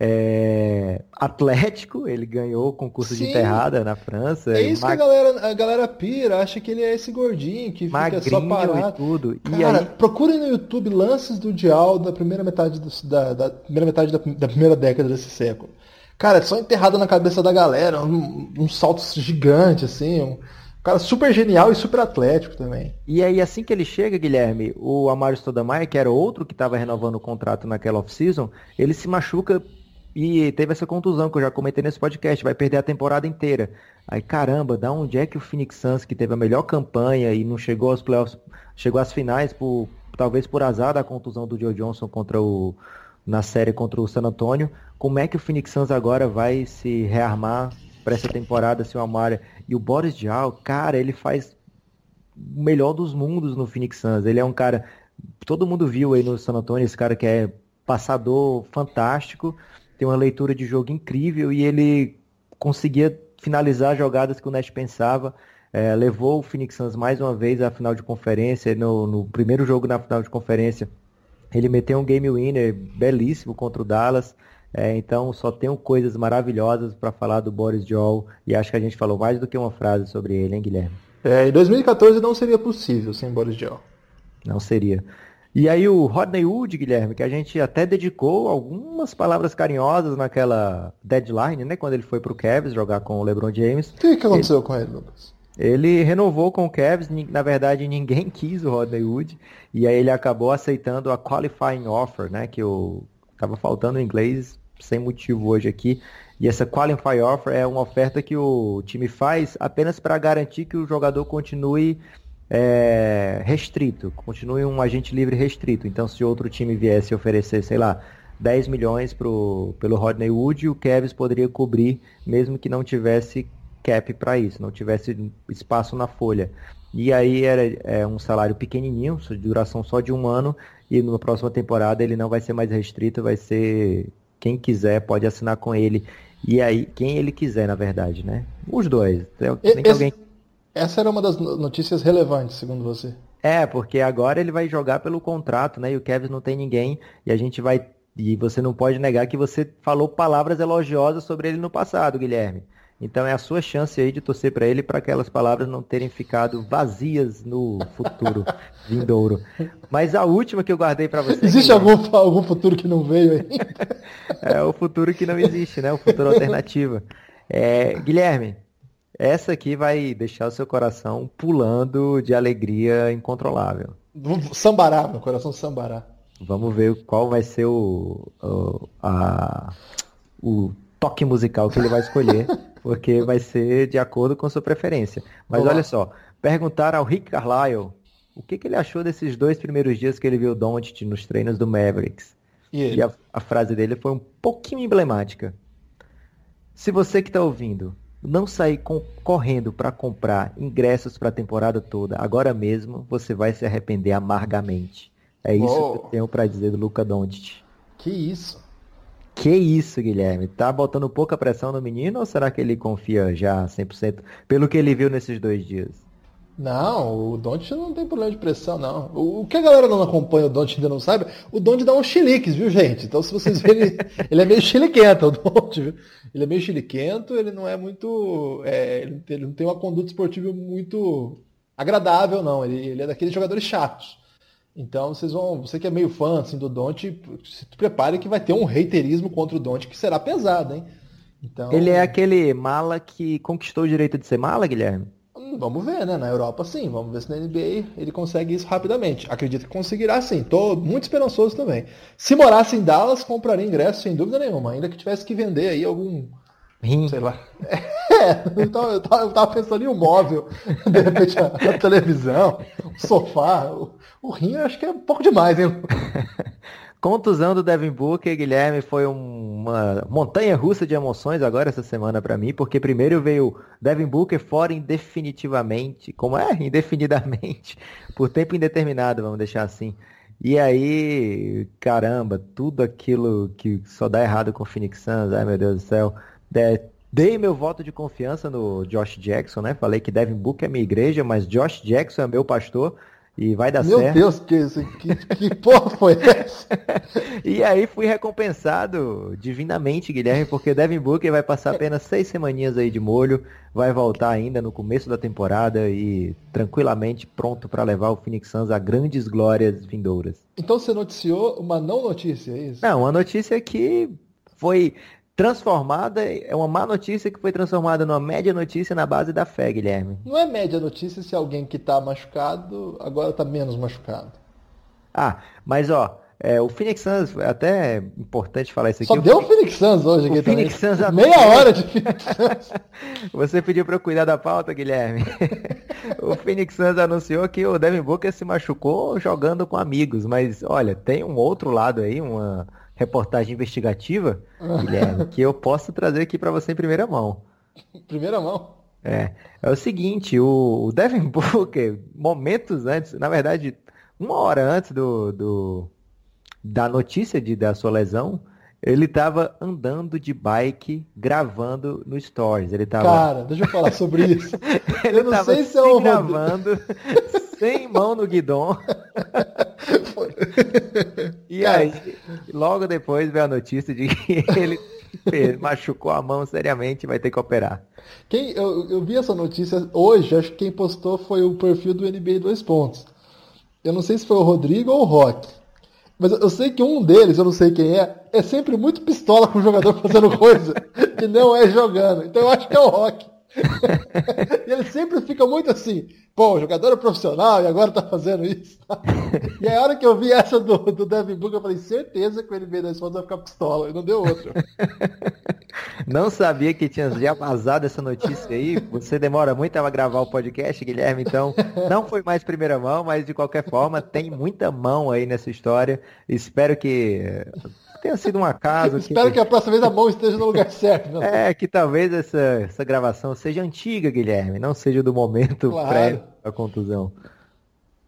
é, atlético, ele ganhou o concurso Sim. de enterrada na França. É isso mag... que a galera, a galera pira, acha que ele é esse gordinho que Magrinho fica só parado. E tudo. Cara, aí... procurem no YouTube lances do Dial da primeira metade, do, da, da, primeira, metade da, da, primeira década desse século. Cara, é só enterrado na cabeça da galera, um, um salto gigante, assim, um cara super genial e super atlético também. E aí, assim que ele chega, Guilherme, o Amaro Stoudamire, que era outro que estava renovando o contrato naquela off-season, ele se machuca e teve essa contusão que eu já comentei nesse podcast, vai perder a temporada inteira. Aí, caramba, da onde é que o Phoenix Suns, que teve a melhor campanha e não chegou aos playoffs, chegou às finais, por, talvez por azar da contusão do Joe Johnson contra o, na série contra o San Antonio, como é que o Phoenix Suns agora vai se rearmar para essa temporada se o Amara e o Boris Diaw, cara, ele faz o melhor dos mundos no Phoenix Suns. Ele é um cara, todo mundo viu aí no San Antonio, esse cara que é passador fantástico, tem uma leitura de jogo incrível e ele conseguia finalizar jogadas que o Nash pensava. É, levou o Phoenix Suns mais uma vez à final de conferência. No, no, primeiro jogo na final de conferência, ele meteu um game winner belíssimo contra o Dallas. É, então só tenho coisas maravilhosas para falar do Boris Joel e acho que a gente falou mais do que uma frase sobre ele, hein, Guilherme? É, em 2014 não seria possível sem Boris Joel. Não seria. E aí o Rodney Wood, Guilherme, que a gente até dedicou algumas palavras carinhosas naquela deadline, né? Quando ele foi pro Cavs jogar com o LeBron James. O que, que aconteceu ele, com ele, Lucas? Ele renovou com o Cavs, na verdade ninguém (laughs) quis o Rodney Wood, e aí ele acabou aceitando a qualifying offer, né? Que o tava faltando em inglês sem motivo hoje aqui. E essa qualifying offer é uma oferta que o time faz apenas para garantir que o jogador continue é, restrito, continue um agente livre restrito. Então, se outro time viesse oferecer, sei lá, 10 milhões pro, pelo Rodney Wood, o Kevs poderia cobrir, mesmo que não tivesse cap para isso, não tivesse espaço na folha. E aí era é, um salário pequenininho, duração só de um ano, e na próxima temporada ele não vai ser mais restrito, vai ser quem quiser pode assinar com ele. E aí, quem ele quiser, na verdade, né? Os dois. Tem Esse, alguém... Essa era uma das notícias relevantes, segundo você. É, porque agora ele vai jogar pelo contrato, né? E o Kevin não tem ninguém. E a gente vai. E você não pode negar que você falou palavras elogiosas sobre ele no passado, Guilherme. Então é a sua chance aí de torcer para ele para aquelas palavras não terem ficado vazias no futuro (laughs) vindouro. Mas a última que eu guardei para você. Existe algum, algum futuro que não veio ainda? (laughs) é o futuro que não existe, né? O futuro alternativo. É, Guilherme, essa aqui vai deixar o seu coração pulando de alegria incontrolável. Sambará, meu coração sambará. Vamos ver qual vai ser o, o, a, o toque musical que ele vai escolher, (laughs) porque vai ser de acordo com sua preferência. Mas Olá. olha só, perguntar ao Rick Carlisle o que, que, ele achou desses dois primeiros dias que ele viu o Doncic nos treinos do Mavericks. E, e a, a frase dele foi um pouquinho emblemática. Se você que está ouvindo não sair com, correndo para comprar ingressos para a temporada toda, agora mesmo você vai se arrepender amargamente. É isso oh. que eu tenho para dizer do Luca Doncic. Que isso? Que isso, Guilherme? Tá botando pouca pressão no menino ou será que ele confia já 100% pelo que ele viu nesses dois dias? Não, o Don't não tem problema de pressão, não. O, que a galera não acompanha o Don't ainda não sabe, o Don't dá uns chiliques, viu, gente? Então, se vocês verem, ele, (laughs) ele é meio chiliquento, o Don't, viu? Ele é meio chiliquento, ele não é muito. É, ele, ele, não tem uma conduta esportiva muito agradável, não. Ele, ele é daqueles jogadores chatos. Então, vocês vão. Você que é meio fã assim, do Don't, se prepare que vai ter um reiterismo contra o Don't que será pesado, hein? Então... Ele é aquele mala que conquistou o direito de ser mala, Guilherme? Vamos ver, né? Na Europa sim, vamos ver se na NBA ele consegue isso rapidamente. Acredito que conseguirá sim. Tô muito esperançoso também. Se morasse em Dallas, compraria ingresso sem dúvida nenhuma, ainda que tivesse que vender aí algum. Rim. Sei lá. (laughs) É, então eu tava, eu tava pensando em um móvel, (laughs) de repente a, a televisão, o sofá. O, o rim eu acho que é um pouco demais, hein? (laughs) Contusão do Devin Booker, Guilherme, foi uma montanha russa de emoções agora essa semana para mim, porque primeiro veio Devin Booker fora indefinitivamente, como é? Indefinidamente, por tempo indeterminado, vamos deixar assim. E aí, caramba, tudo aquilo que só dá errado com o Phoenix Suns, ai meu Deus do céu. Dei meu voto de confiança no Josh Jackson, né? Falei que Devin Booker é minha igreja, mas Josh Jackson é meu pastor. E vai dar Meu certo. Meu Deus, que, que, que (laughs) porra foi essa? (laughs) e aí fui recompensado divinamente, Guilherme, porque Devin Booker vai passar apenas seis semaninhas aí de molho, vai voltar ainda no começo da temporada e tranquilamente pronto para levar o Phoenix Suns a grandes glórias vindouras. Então você noticiou uma não notícia, é isso? Não, uma notícia que foi transformada, é uma má notícia que foi transformada numa média notícia na base da fé, Guilherme. Não é média notícia se alguém que está machucado agora está menos machucado. Ah, mas ó, é, o Phoenix Suns, é até importante falar isso aqui. Só deu o Phoenix Suns hoje aqui o Phoenix Suns (laughs) Meia hora de Phoenix Suns. (laughs) Você pediu para eu cuidar da pauta, Guilherme. (laughs) o Phoenix Suns anunciou que o Devin Booker se machucou jogando com amigos, mas olha, tem um outro lado aí, uma reportagem investigativa, Guilherme, que eu posso trazer aqui para você em primeira mão. Primeira mão? É. É o seguinte, o, o Devin (laughs) Booker, momentos antes, na verdade, uma hora antes do, do da notícia de, da sua lesão, ele estava andando de bike, gravando no Stories. Ele tava... Cara, deixa eu falar sobre isso. (laughs) ele eu não sei se é gravando, (laughs) sem mão no guidão. (laughs) e aí, logo depois veio a notícia de que ele machucou a mão seriamente e vai ter que operar. Quem, eu, eu vi essa notícia hoje, acho que quem postou foi o perfil do NBA 2 pontos. Eu não sei se foi o Rodrigo ou o Rock. Mas eu sei que um deles, eu não sei quem é, é sempre muito pistola com o jogador fazendo coisa que não é jogando. Então eu acho que é o Rock. (laughs) e ele sempre fica muito assim, pô, o jogador é profissional e agora tá fazendo isso. (laughs) e a hora que eu vi essa do, do Devin Booker, eu falei, certeza que o NBA das Fontes vai ficar pistola. E não deu outra. (laughs) Não sabia que tinha já vazado essa notícia aí. Você demora muito a gravar o podcast, Guilherme, então não foi mais primeira mão, mas de qualquer forma tem muita mão aí nessa história. Espero que tenha sido um acaso. (laughs) Espero que... que... a próxima vez a mão esteja no lugar certo. É, que talvez essa, essa gravação seja antiga, Guilherme, não seja do momento (laughs) claro. prévio da contusão.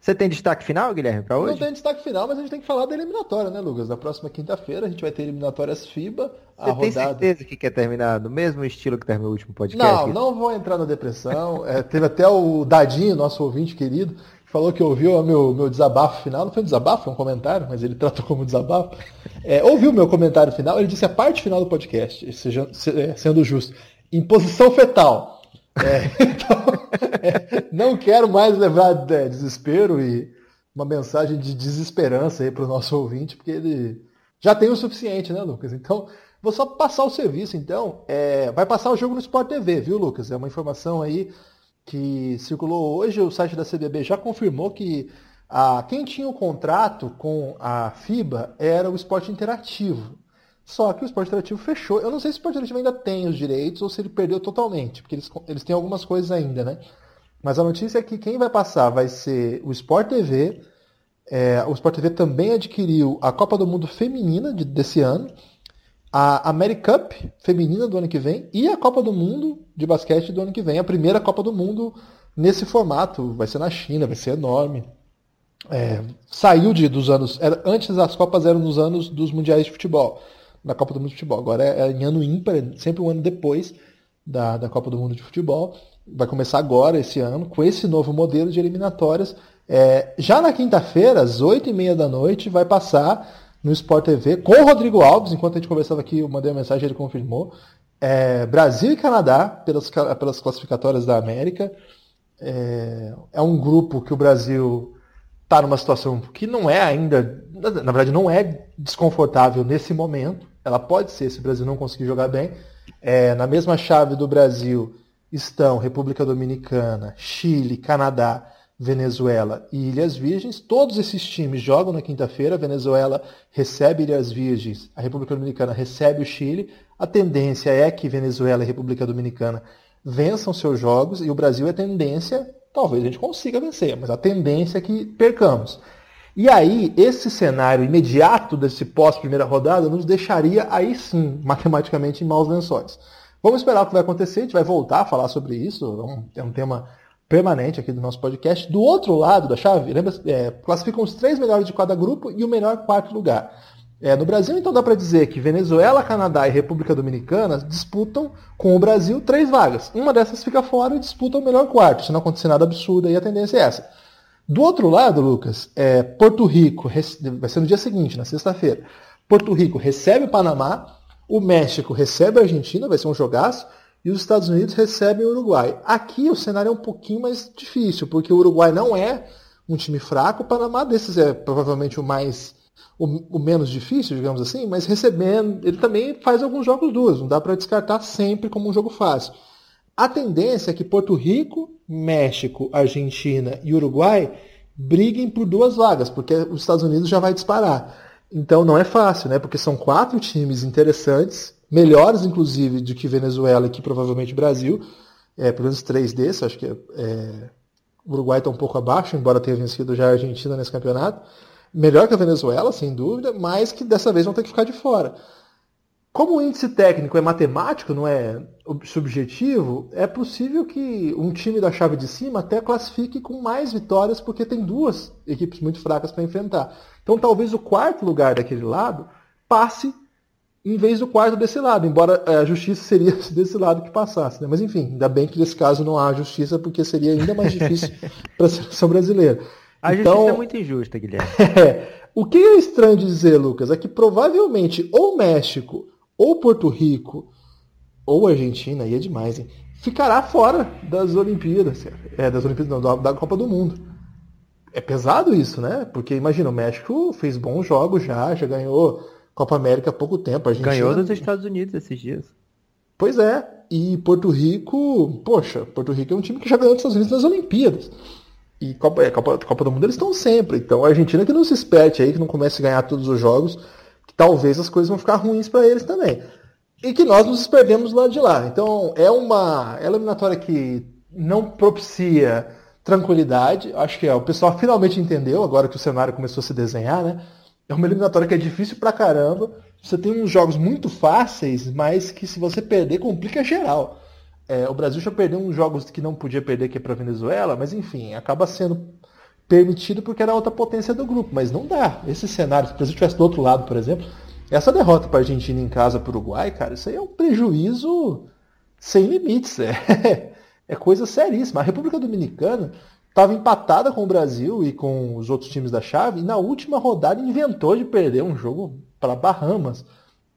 Você tem destaque final, Guilherme, para hoje? Não tem destaque final, mas a gente tem que falar da eliminatória, né, Lucas? Na próxima quinta-feira a gente vai ter eliminatórias FIBA. Você tem rodada... certeza que quer terminar no mesmo estilo que terminou o último podcast? Não, não vou entrar na depressão. É, teve até o Dadinho, nosso ouvinte querido, falou que ouviu meu, meu desabafo final. Não foi um desabafo, foi um comentário, mas ele tratou como desabafo. É, ouviu o meu comentário final, ele disse a parte final do podcast, seja, é, sendo justo, em posição fetal. É, (laughs) então, é, não quero mais levar é, desespero e uma mensagem de desesperança aí para o nosso ouvinte, porque ele já tem o suficiente, né, Lucas? Então, vou só passar o serviço, então. É, vai passar o jogo no Sport TV, viu, Lucas? É uma informação aí que circulou hoje. O site da CBB já confirmou que a, quem tinha o contrato com a FIBA era o Esporte Interativo. Só que o esporte interativo fechou. Eu não sei se o esporte interativo ainda tem os direitos ou se ele perdeu totalmente, porque eles, eles têm algumas coisas ainda, né? Mas a notícia é que quem vai passar vai ser o Sport TV. É, o Sport TV também adquiriu a Copa do Mundo Feminina de, desse ano, a America Cup feminina do ano que vem e a Copa do Mundo de basquete do ano que vem. A primeira Copa do Mundo nesse formato. Vai ser na China, vai ser enorme. É, saiu de, dos anos. Era, antes as Copas eram nos anos dos Mundiais de Futebol na Copa do Mundo de Futebol. Agora é, é em ano ímpar, é sempre um ano depois da, da Copa do Mundo de Futebol. Vai começar agora, esse ano, com esse novo modelo de eliminatórias. É, já na quinta-feira, às 8h30 da noite, vai passar no Sport TV com o Rodrigo Alves. Enquanto a gente conversava aqui, eu mandei uma mensagem, ele confirmou. É, Brasil e Canadá, pelas, pelas classificatórias da América. É, é um grupo que o Brasil está numa situação que não é ainda, na verdade, não é desconfortável nesse momento. Ela pode ser se o Brasil não conseguir jogar bem. É, na mesma chave do Brasil estão República Dominicana, Chile, Canadá, Venezuela e Ilhas Virgens. Todos esses times jogam na quinta-feira. Venezuela recebe Ilhas Virgens, a República Dominicana recebe o Chile. A tendência é que Venezuela e República Dominicana vençam seus jogos e o Brasil é tendência, talvez a gente consiga vencer, mas a tendência é que percamos. E aí, esse cenário imediato desse pós-primeira rodada nos deixaria aí sim, (laughs) matematicamente, em maus lençóis. Vamos esperar o que vai acontecer, a gente vai voltar a falar sobre isso, é um, é um tema permanente aqui do nosso podcast. Do outro lado da chave, lembra, é, classificam os três melhores de cada grupo e o melhor quarto lugar. É, no Brasil, então, dá para dizer que Venezuela, Canadá e República Dominicana disputam com o Brasil três vagas. Uma dessas fica fora e disputa o melhor quarto. Se não acontecer nada absurdo, aí a tendência é essa. Do outro lado, Lucas, é, Porto Rico, vai ser no dia seguinte, na sexta-feira. Porto Rico recebe o Panamá, o México recebe a Argentina, vai ser um jogaço, e os Estados Unidos recebem o Uruguai. Aqui o cenário é um pouquinho mais difícil, porque o Uruguai não é um time fraco, o Panamá desses é provavelmente o mais o, o, menos difícil, digamos assim, mas recebendo, ele também faz alguns jogos duros, não dá para descartar sempre como um jogo fácil. A tendência é que Porto Rico, México, Argentina e Uruguai briguem por duas vagas, porque os Estados Unidos já vai disparar. Então não é fácil, né? Porque são quatro times interessantes, melhores inclusive do que Venezuela e que provavelmente Brasil, é, pelo menos três desses, acho que é, é, o Uruguai está um pouco abaixo, embora tenha vencido já a Argentina nesse campeonato melhor que a Venezuela, sem dúvida, mas que dessa vez vão ter que ficar de fora. Como o índice técnico é matemático, não é subjetivo, é possível que um time da chave de cima até classifique com mais vitórias, porque tem duas equipes muito fracas para enfrentar. Então talvez o quarto lugar daquele lado passe em vez do quarto desse lado, embora é, a justiça seria (laughs) desse lado que passasse. Né? Mas enfim, ainda bem que nesse caso não há justiça, porque seria ainda mais difícil (laughs) para a seleção brasileira. A então, justiça é muito injusta, Guilherme. (laughs) É, o que é estranho de dizer, Lucas, é que provavelmente ou México, ou Porto Rico, ou Argentina, aí é demais, hein? Ficará fora das Olimpíadas. É, das Olimpíadas, não, da Copa do Mundo. É pesado isso, né? Porque imagina, o México fez bons jogos já, já ganhou Copa América há pouco tempo. A Argentina... Ganhou dos Estados Unidos esses dias. Pois é. E Porto Rico, poxa, Porto Rico é um time que já ganhou dos Estados Unidos nas Olimpíadas. E Copa, é, Copa, Copa do Mundo eles estão sempre. Então a Argentina que não se espete aí, que não comece a ganhar todos os jogos, que talvez as coisas vão ficar ruins para eles também. E que nós nos perdemos lá de lá. Então é uma eliminatória que não propicia tranquilidade. Acho que é, o pessoal finalmente entendeu, agora que o cenário começou a se desenhar, né? É uma eliminatória que é difícil pra caramba. Você tem uns jogos muito fáceis, mas que se você perder, complica geral. É, o Brasil já perdeu uns jogos que não podia perder, que é para Venezuela, mas enfim, acaba sendo permitido porque era outra potência do grupo. Mas não dá. Esse cenário, se o Brasil estivesse do outro lado, por exemplo, essa derrota para a Argentina em casa para o Uruguai, cara, isso aí é um prejuízo sem limites. É, (laughs) é coisa seríssima. A República Dominicana estava empatada com o Brasil e com os outros times da chave, e na última rodada inventou de perder um jogo para Bahamas,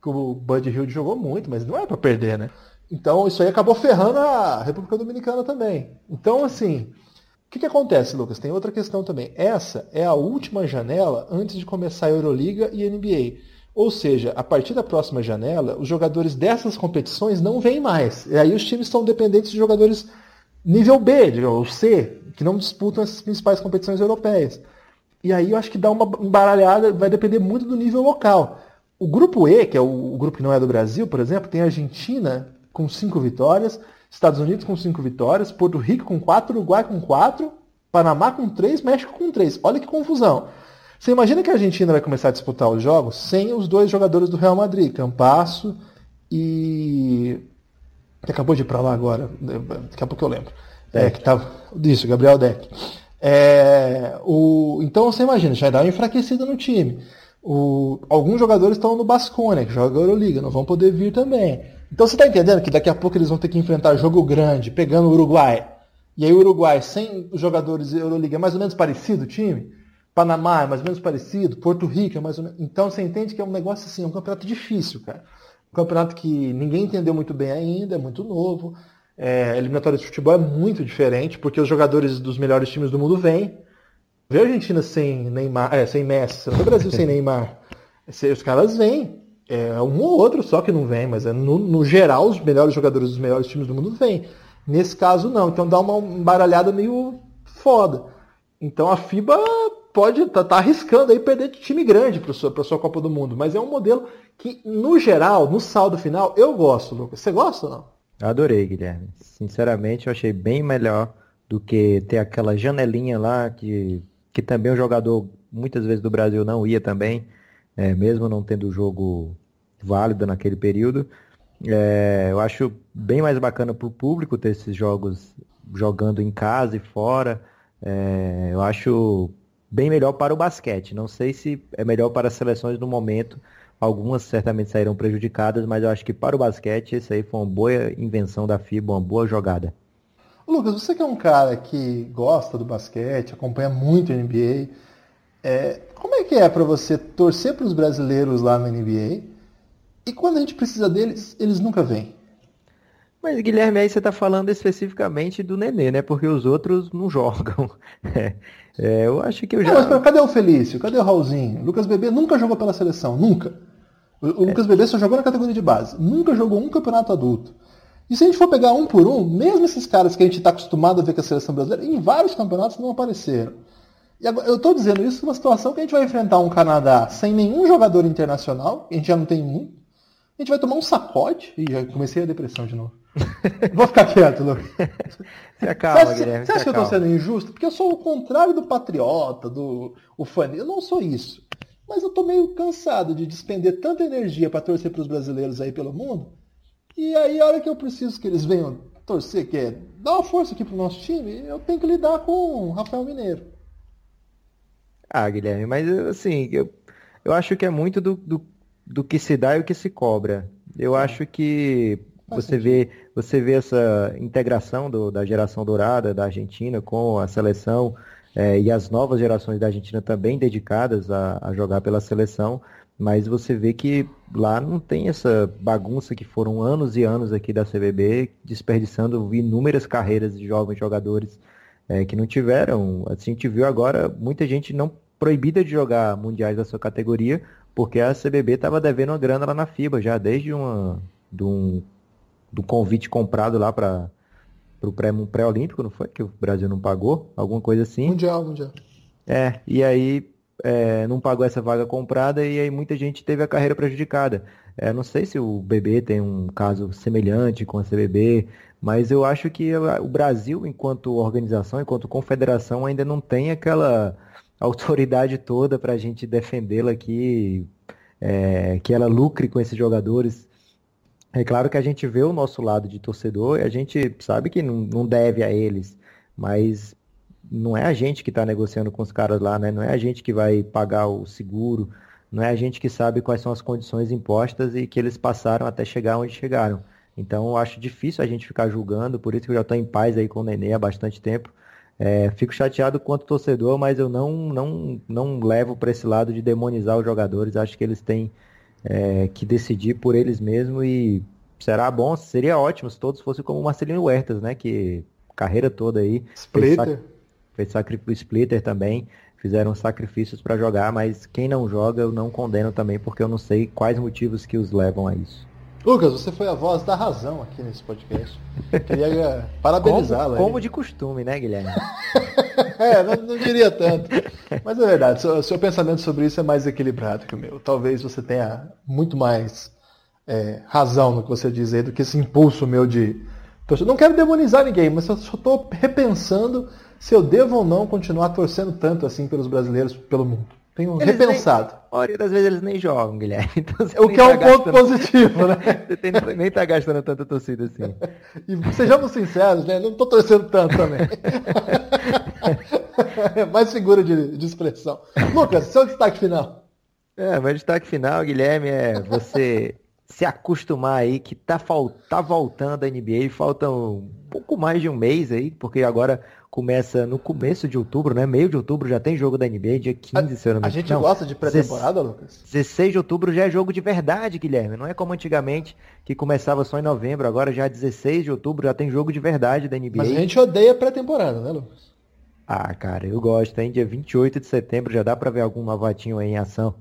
que o Bud Hill jogou muito, mas não é para perder, né? Então isso aí acabou ferrando a República Dominicana também. Então, assim, o que, que acontece, Lucas? Tem outra questão também. Essa é a última janela antes de começar a Euroliga e NBA. Ou seja, a partir da próxima janela, os jogadores dessas competições não vêm mais. E aí os times estão dependentes de jogadores nível B, ou C, que não disputam essas principais competições europeias. E aí eu acho que dá uma embaralhada, vai depender muito do nível local. O grupo E, que é o, grupo que não é do Brasil, por exemplo, tem a Argentina, com cinco vitórias, Estados Unidos com cinco vitórias, Porto Rico com quatro, Uruguai com quatro, Panamá com três, México com três. Olha que confusão. Você imagina que a Argentina vai começar a disputar os jogos sem os dois jogadores do Real Madrid, Campasso e. que acabou de ir para lá agora, daqui a pouco eu lembro. É, que tava. Isso, Gabriel Deck. É, o, então você imagina, já dá uma enfraquecida no time. O, alguns jogadores estão no Basconia, que joga a Euroliga, não vão poder vir também. Então você está entendendo que daqui a pouco eles vão ter que enfrentar jogo grande, pegando o Uruguai. E aí o Uruguai, sem os jogadores Euroliga, é mais ou menos parecido o time. Panamá é mais ou menos parecido. Porto Rico é mais ou menos. Então você entende que é um negócio assim, é um campeonato difícil, cara. Um campeonato que ninguém entendeu muito bem ainda, é muito novo. É, eliminatória de futebol é muito diferente, porque os jogadores dos melhores times do mundo vêm. Vê a Argentina sem Neymar, é, sem Messi, o Brasil sem (laughs) Neymar. Os caras vêm. É um ou outro só que não vem, mas é no, no, geral os melhores jogadores dos melhores times do mundo vêm. Nesse caso não, então dá uma embaralhada meio foda. Então a FIBA pode tá, tá arriscando aí perder de time grande para sua, sua Copa do Mundo, mas é um modelo que no geral, no saldo final, eu gosto, Lucas. Você gosta ou não? Adorei, Guilherme. Sinceramente, eu achei bem melhor do que ter aquela janelinha lá que, que também o jogador muitas vezes do Brasil não ia também, é, mesmo não tendo jogo válido naquele período. É, eu acho bem mais bacana para o público ter esses jogos jogando em casa e fora. É, eu acho bem melhor para o basquete. Não sei se é melhor para as seleções no momento. Algumas certamente saíram prejudicadas, mas eu acho que para o basquete isso aí foi uma boa invenção da FIBA, uma boa jogada. Lucas, você que é um cara que gosta do basquete, acompanha muito a NBA, é, como é que é para você torcer para os brasileiros lá na NBA e quando a gente precisa deles, eles nunca vêm? Mas, Guilherme, aí você está falando especificamente do Nenê, né? Porque os outros não (laughs) jogam. É, é, eu acho que eu já. Não, mas cadê o Felício? Cadê o Raulzinho? O Lucas Bebê nunca jogou pela seleção, nunca. O, o é. Lucas Bebê só jogou na categoria de base. Nunca jogou um campeonato adulto. E se a gente for pegar um por um, mesmo esses caras que a gente está acostumado a ver com a seleção brasileira, em vários campeonatos não apareceram. E agora, eu estou dizendo isso numa situação que a gente vai enfrentar um Canadá sem nenhum jogador internacional, a gente já não tem um. A gente vai tomar um sacode. e já comecei a depressão de novo. (laughs) Vou ficar quieto, Lucas. (laughs) Se acalma, você acha, Guilherme, você acha que eu estou sendo injusto? Porque eu sou o contrário do patriota, do o fã. Eu não sou isso. Mas eu estou meio cansado de despender tanta energia para torcer para os brasileiros aí pelo mundo e aí, a hora que eu preciso que eles venham torcer, que é dar uma força aqui pro nosso time, eu tenho que lidar com o Rafael Mineiro. Ah, Guilherme, mas assim, eu, eu acho que é muito do, do, do que se dá e o que se cobra. Eu acho que você vê, você vê essa integração do, da geração dourada da Argentina com a seleção é, e as novas gerações da Argentina também dedicadas a, a jogar pela seleção. Mas você vê que lá não tem essa bagunça que foram anos e anos aqui da CBB, desperdiçando inúmeras carreiras de jovens jogadores é, que não tiveram. A gente viu agora muita gente não proibida de jogar mundiais da sua categoria, porque a CBB estava devendo uma grana lá na FIBA já, desde uma, de um, do convite comprado lá para o pré-olímpico, não foi? Que o Brasil não pagou? Alguma coisa assim. Mundial, mundial. É, e aí é, não pagou essa vaga comprada e aí muita gente teve a carreira prejudicada. É, não sei se o BB tem um caso semelhante com a CBB, mas eu acho que o Brasil, enquanto organização, enquanto confederação, ainda não tem aquela (laughs) autoridade toda para a gente defendê-la aqui, é, que ela lucre com esses jogadores. É claro que a gente vê o nosso lado de torcedor e a gente sabe que não, deve a eles, mas não é a gente que está negociando com os caras lá, né? Não é a gente que vai pagar o seguro, não é a gente que sabe quais são as condições impostas e que eles passaram até chegar onde chegaram. Então eu acho difícil a gente ficar julgando, por isso que eu já estou em paz aí com o Nenê há bastante tempo. É, fico chateado quanto torcedor, mas eu não, não, não levo para esse lado de demonizar os jogadores. Acho que eles têm é, que decidir por eles mesmos e será bom, seria ótimo se todos fossem como o Marcelino Huertas, né? Que carreira toda aí. Splitter fez sacrifício Splitter também, fizeram sacrifícios para jogar, mas quem não joga eu não condeno também, porque eu não sei quais motivos que os levam a isso. Lucas, você foi a voz da razão aqui nesse podcast. Queria eh, (laughs) parabenizá-la. Como, como de costume, né, Guilherme? (laughs) é, não, não, diria tanto. Mas é verdade, seu, seu, pensamento sobre isso é mais equilibrado que o meu. Talvez você tenha muito mais é, razão no que você diz aí do que esse impulso meu de. Não quero demonizar ninguém, mas eu só estou repensando se eu devo ou não continuar torcendo tanto assim pelos brasileiros pelo mundo. Tenho eles repensado. Maioria das vezes eles nem jogam, Guilherme. (laughs) Então o que é um tá ponto positivo, né? (laughs) você nem tá gastando tanta torcida assim. (laughs) e sejamos sinceros, né? Não tô torcendo tanto também. Mais figura de, de expressão. Lucas, seu destaque final. É, meu destaque final, Guilherme, é você se acostumar aí que tá, tá voltando a NBA, falta um pouco mais de um mês aí, porque agora começa no começo de outubro, né? Meio de outubro já tem jogo da NBA, dia 15, a, se eu não me engano. A gente não, gosta de pré-temporada, Lucas? 16 de outubro já é jogo de verdade, Guilherme. Não é como antigamente, que começava só em novembro. Agora já 16 de outubro já tem jogo de verdade da NBA. Mas a gente odeia pré-temporada, né, Lucas? Ah, cara, eu gosto, hein? Dia 28 de setembro já dá pra ver algum novatinho aí em ação.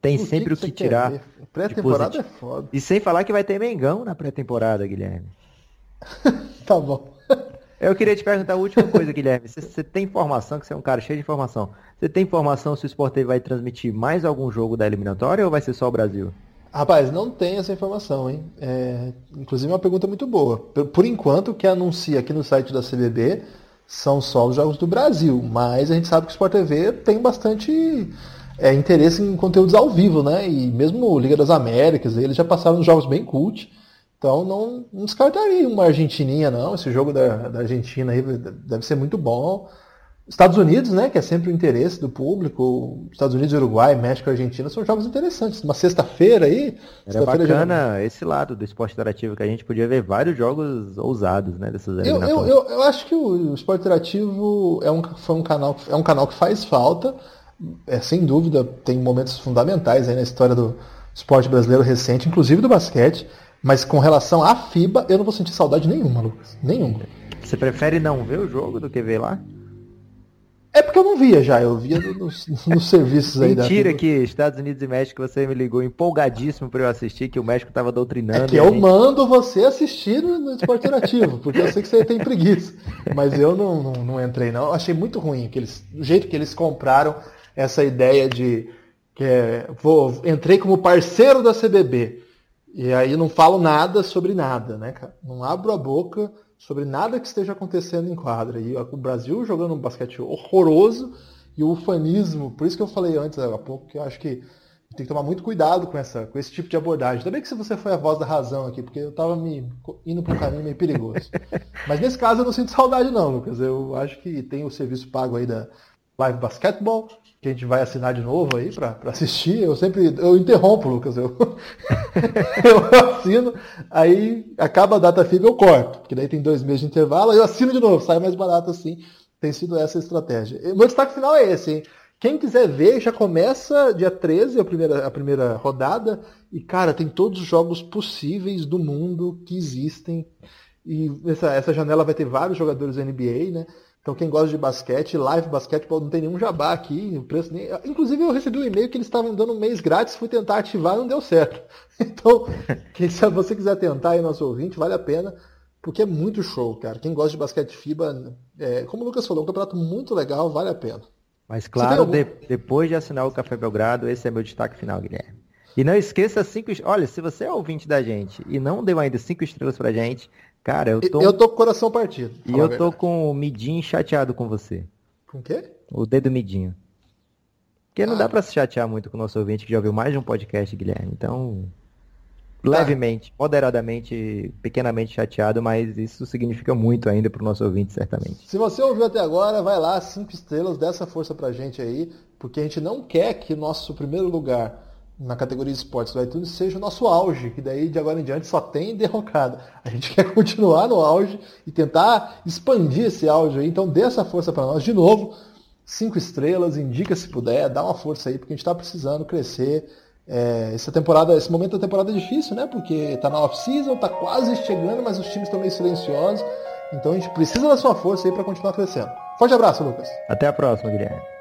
Tem o sempre que o que tirar. Pré-temporada é foda. E sem falar que vai ter Mengão na pré-temporada, Guilherme. (laughs) tá bom. Eu queria te perguntar a última coisa, Guilherme. Você, tem informação, que você é um cara cheio de informação. Você tem informação se o Sport TV vai transmitir mais algum jogo da eliminatória ou vai ser só o Brasil? Rapaz, não tem essa informação, hein? É, inclusive é uma pergunta muito boa. Por, por enquanto, o que anuncia aqui no site da CBB são só os jogos do Brasil, mas a gente sabe que o Sport TV tem bastante é, interesse em conteúdos ao vivo, né? E mesmo Liga das Américas, eles já passaram jogos bem cult. Então não, não descartaria uma Argentininha, não. Esse jogo da, da Argentina aí deve ser muito bom. Estados Unidos, né, que é sempre o interesse do público, Estados Unidos, Uruguai, México, Argentina, são jogos interessantes. Uma sexta-feira aí. Era bacana já... esse lado do esporte interativo, que a gente podia ver vários jogos ousados, né, dessas eu, eu, eu, eu, acho que o, esporte interativo é um, foi um canal, é um canal que faz falta, é, sem dúvida, tem momentos fundamentais aí na história do esporte brasileiro recente, inclusive do basquete, mas com relação à FIBA, eu não vou sentir saudade nenhuma, Lucas. Nenhuma. Você prefere não ver o jogo do que ver lá? É porque eu não via já, eu via nos, nos serviços aí Mentira que Estados Unidos e México você me ligou empolgadíssimo para eu assistir, que o México tava doutrinando. É que eu gente... mando você assistir no, esporte interativo, porque eu sei que você tem preguiça. Mas eu não, não, não entrei não, eu achei muito ruim que eles, o jeito que eles compraram essa ideia de que é, vou, entrei como parceiro da CBB. E aí não falo nada sobre nada, né, cara? Não abro a boca sobre nada que esteja acontecendo em quadra. E o Brasil jogando um basquete horroroso e o ufanismo, por isso que eu falei antes há pouco, que eu acho que tem que tomar muito cuidado com, essa, com esse tipo de abordagem. Também que se você foi a voz da razão aqui, porque eu estava me indo para um caminho meio perigoso. (laughs) Mas nesse caso eu não sinto saudade não, Lucas. Eu acho que tem o serviço pago aí da Live Basketball, que a gente vai assinar de novo aí para assistir. Eu sempre eu interrompo, Lucas. Eu, (laughs) eu assino, aí acaba a data FIB eu corto, porque daí tem dois meses de intervalo, aí eu assino de novo, sai mais barato assim. Tem sido essa a estratégia. O meu destaque final é esse, hein? Quem quiser ver, já começa dia 13, a primeira, a primeira rodada. E, cara, tem todos os jogos possíveis do mundo que existem. E essa, essa janela vai ter vários jogadores NBA, né? Então quem gosta de basquete, live basquetebol, não tem nenhum jabá aqui, o preço nem... Inclusive eu recebi um e-mail que eles estavam dando um mês grátis, fui tentar ativar não deu certo. (laughs) Então, quem, se você quiser tentar aí, nosso ouvinte, vale a pena, porque é muito show, cara. Quem gosta de basquete FIBA, é, como o Lucas falou, é um campeonato muito legal, vale a pena. Mas claro, algum... de, depois de assinar o Café Belgrado, esse é meu destaque final, Guilherme. E não esqueça cinco. Olha, se você é ouvinte da gente e não deu ainda cinco estrelas pra gente, Cara, eu tô. Eu tô com o coração partido. E eu tô com o midinho chateado com você. Com o quê? O dedo midinho. Porque não ah. dá pra se chatear muito com o nosso ouvinte que já ouviu mais de um podcast, Guilherme. Então. Tá. Levemente, moderadamente, pequenamente chateado, mas isso significa muito ainda pro nosso ouvinte, certamente. Se você ouviu até agora, vai lá, cinco estrelas, dá essa força pra gente aí, porque a gente não quer que nosso primeiro lugar na categoria de esportes do iTunes seja o nosso auge, que daí de agora em diante só tem (laughs) derrocada. A gente quer continuar no auge e tentar expandir esse auge aí. Então dê essa força para nós de novo. Cinco estrelas, indica se puder, dá uma força aí, porque a gente está precisando crescer. É, essa temporada, esse momento da temporada é difícil, né? Porque está na off-season, está quase chegando, mas os times estão meio silenciosos. Então a gente precisa da sua força aí para continuar crescendo. Forte abraço, Lucas. Até a próxima, Guilherme.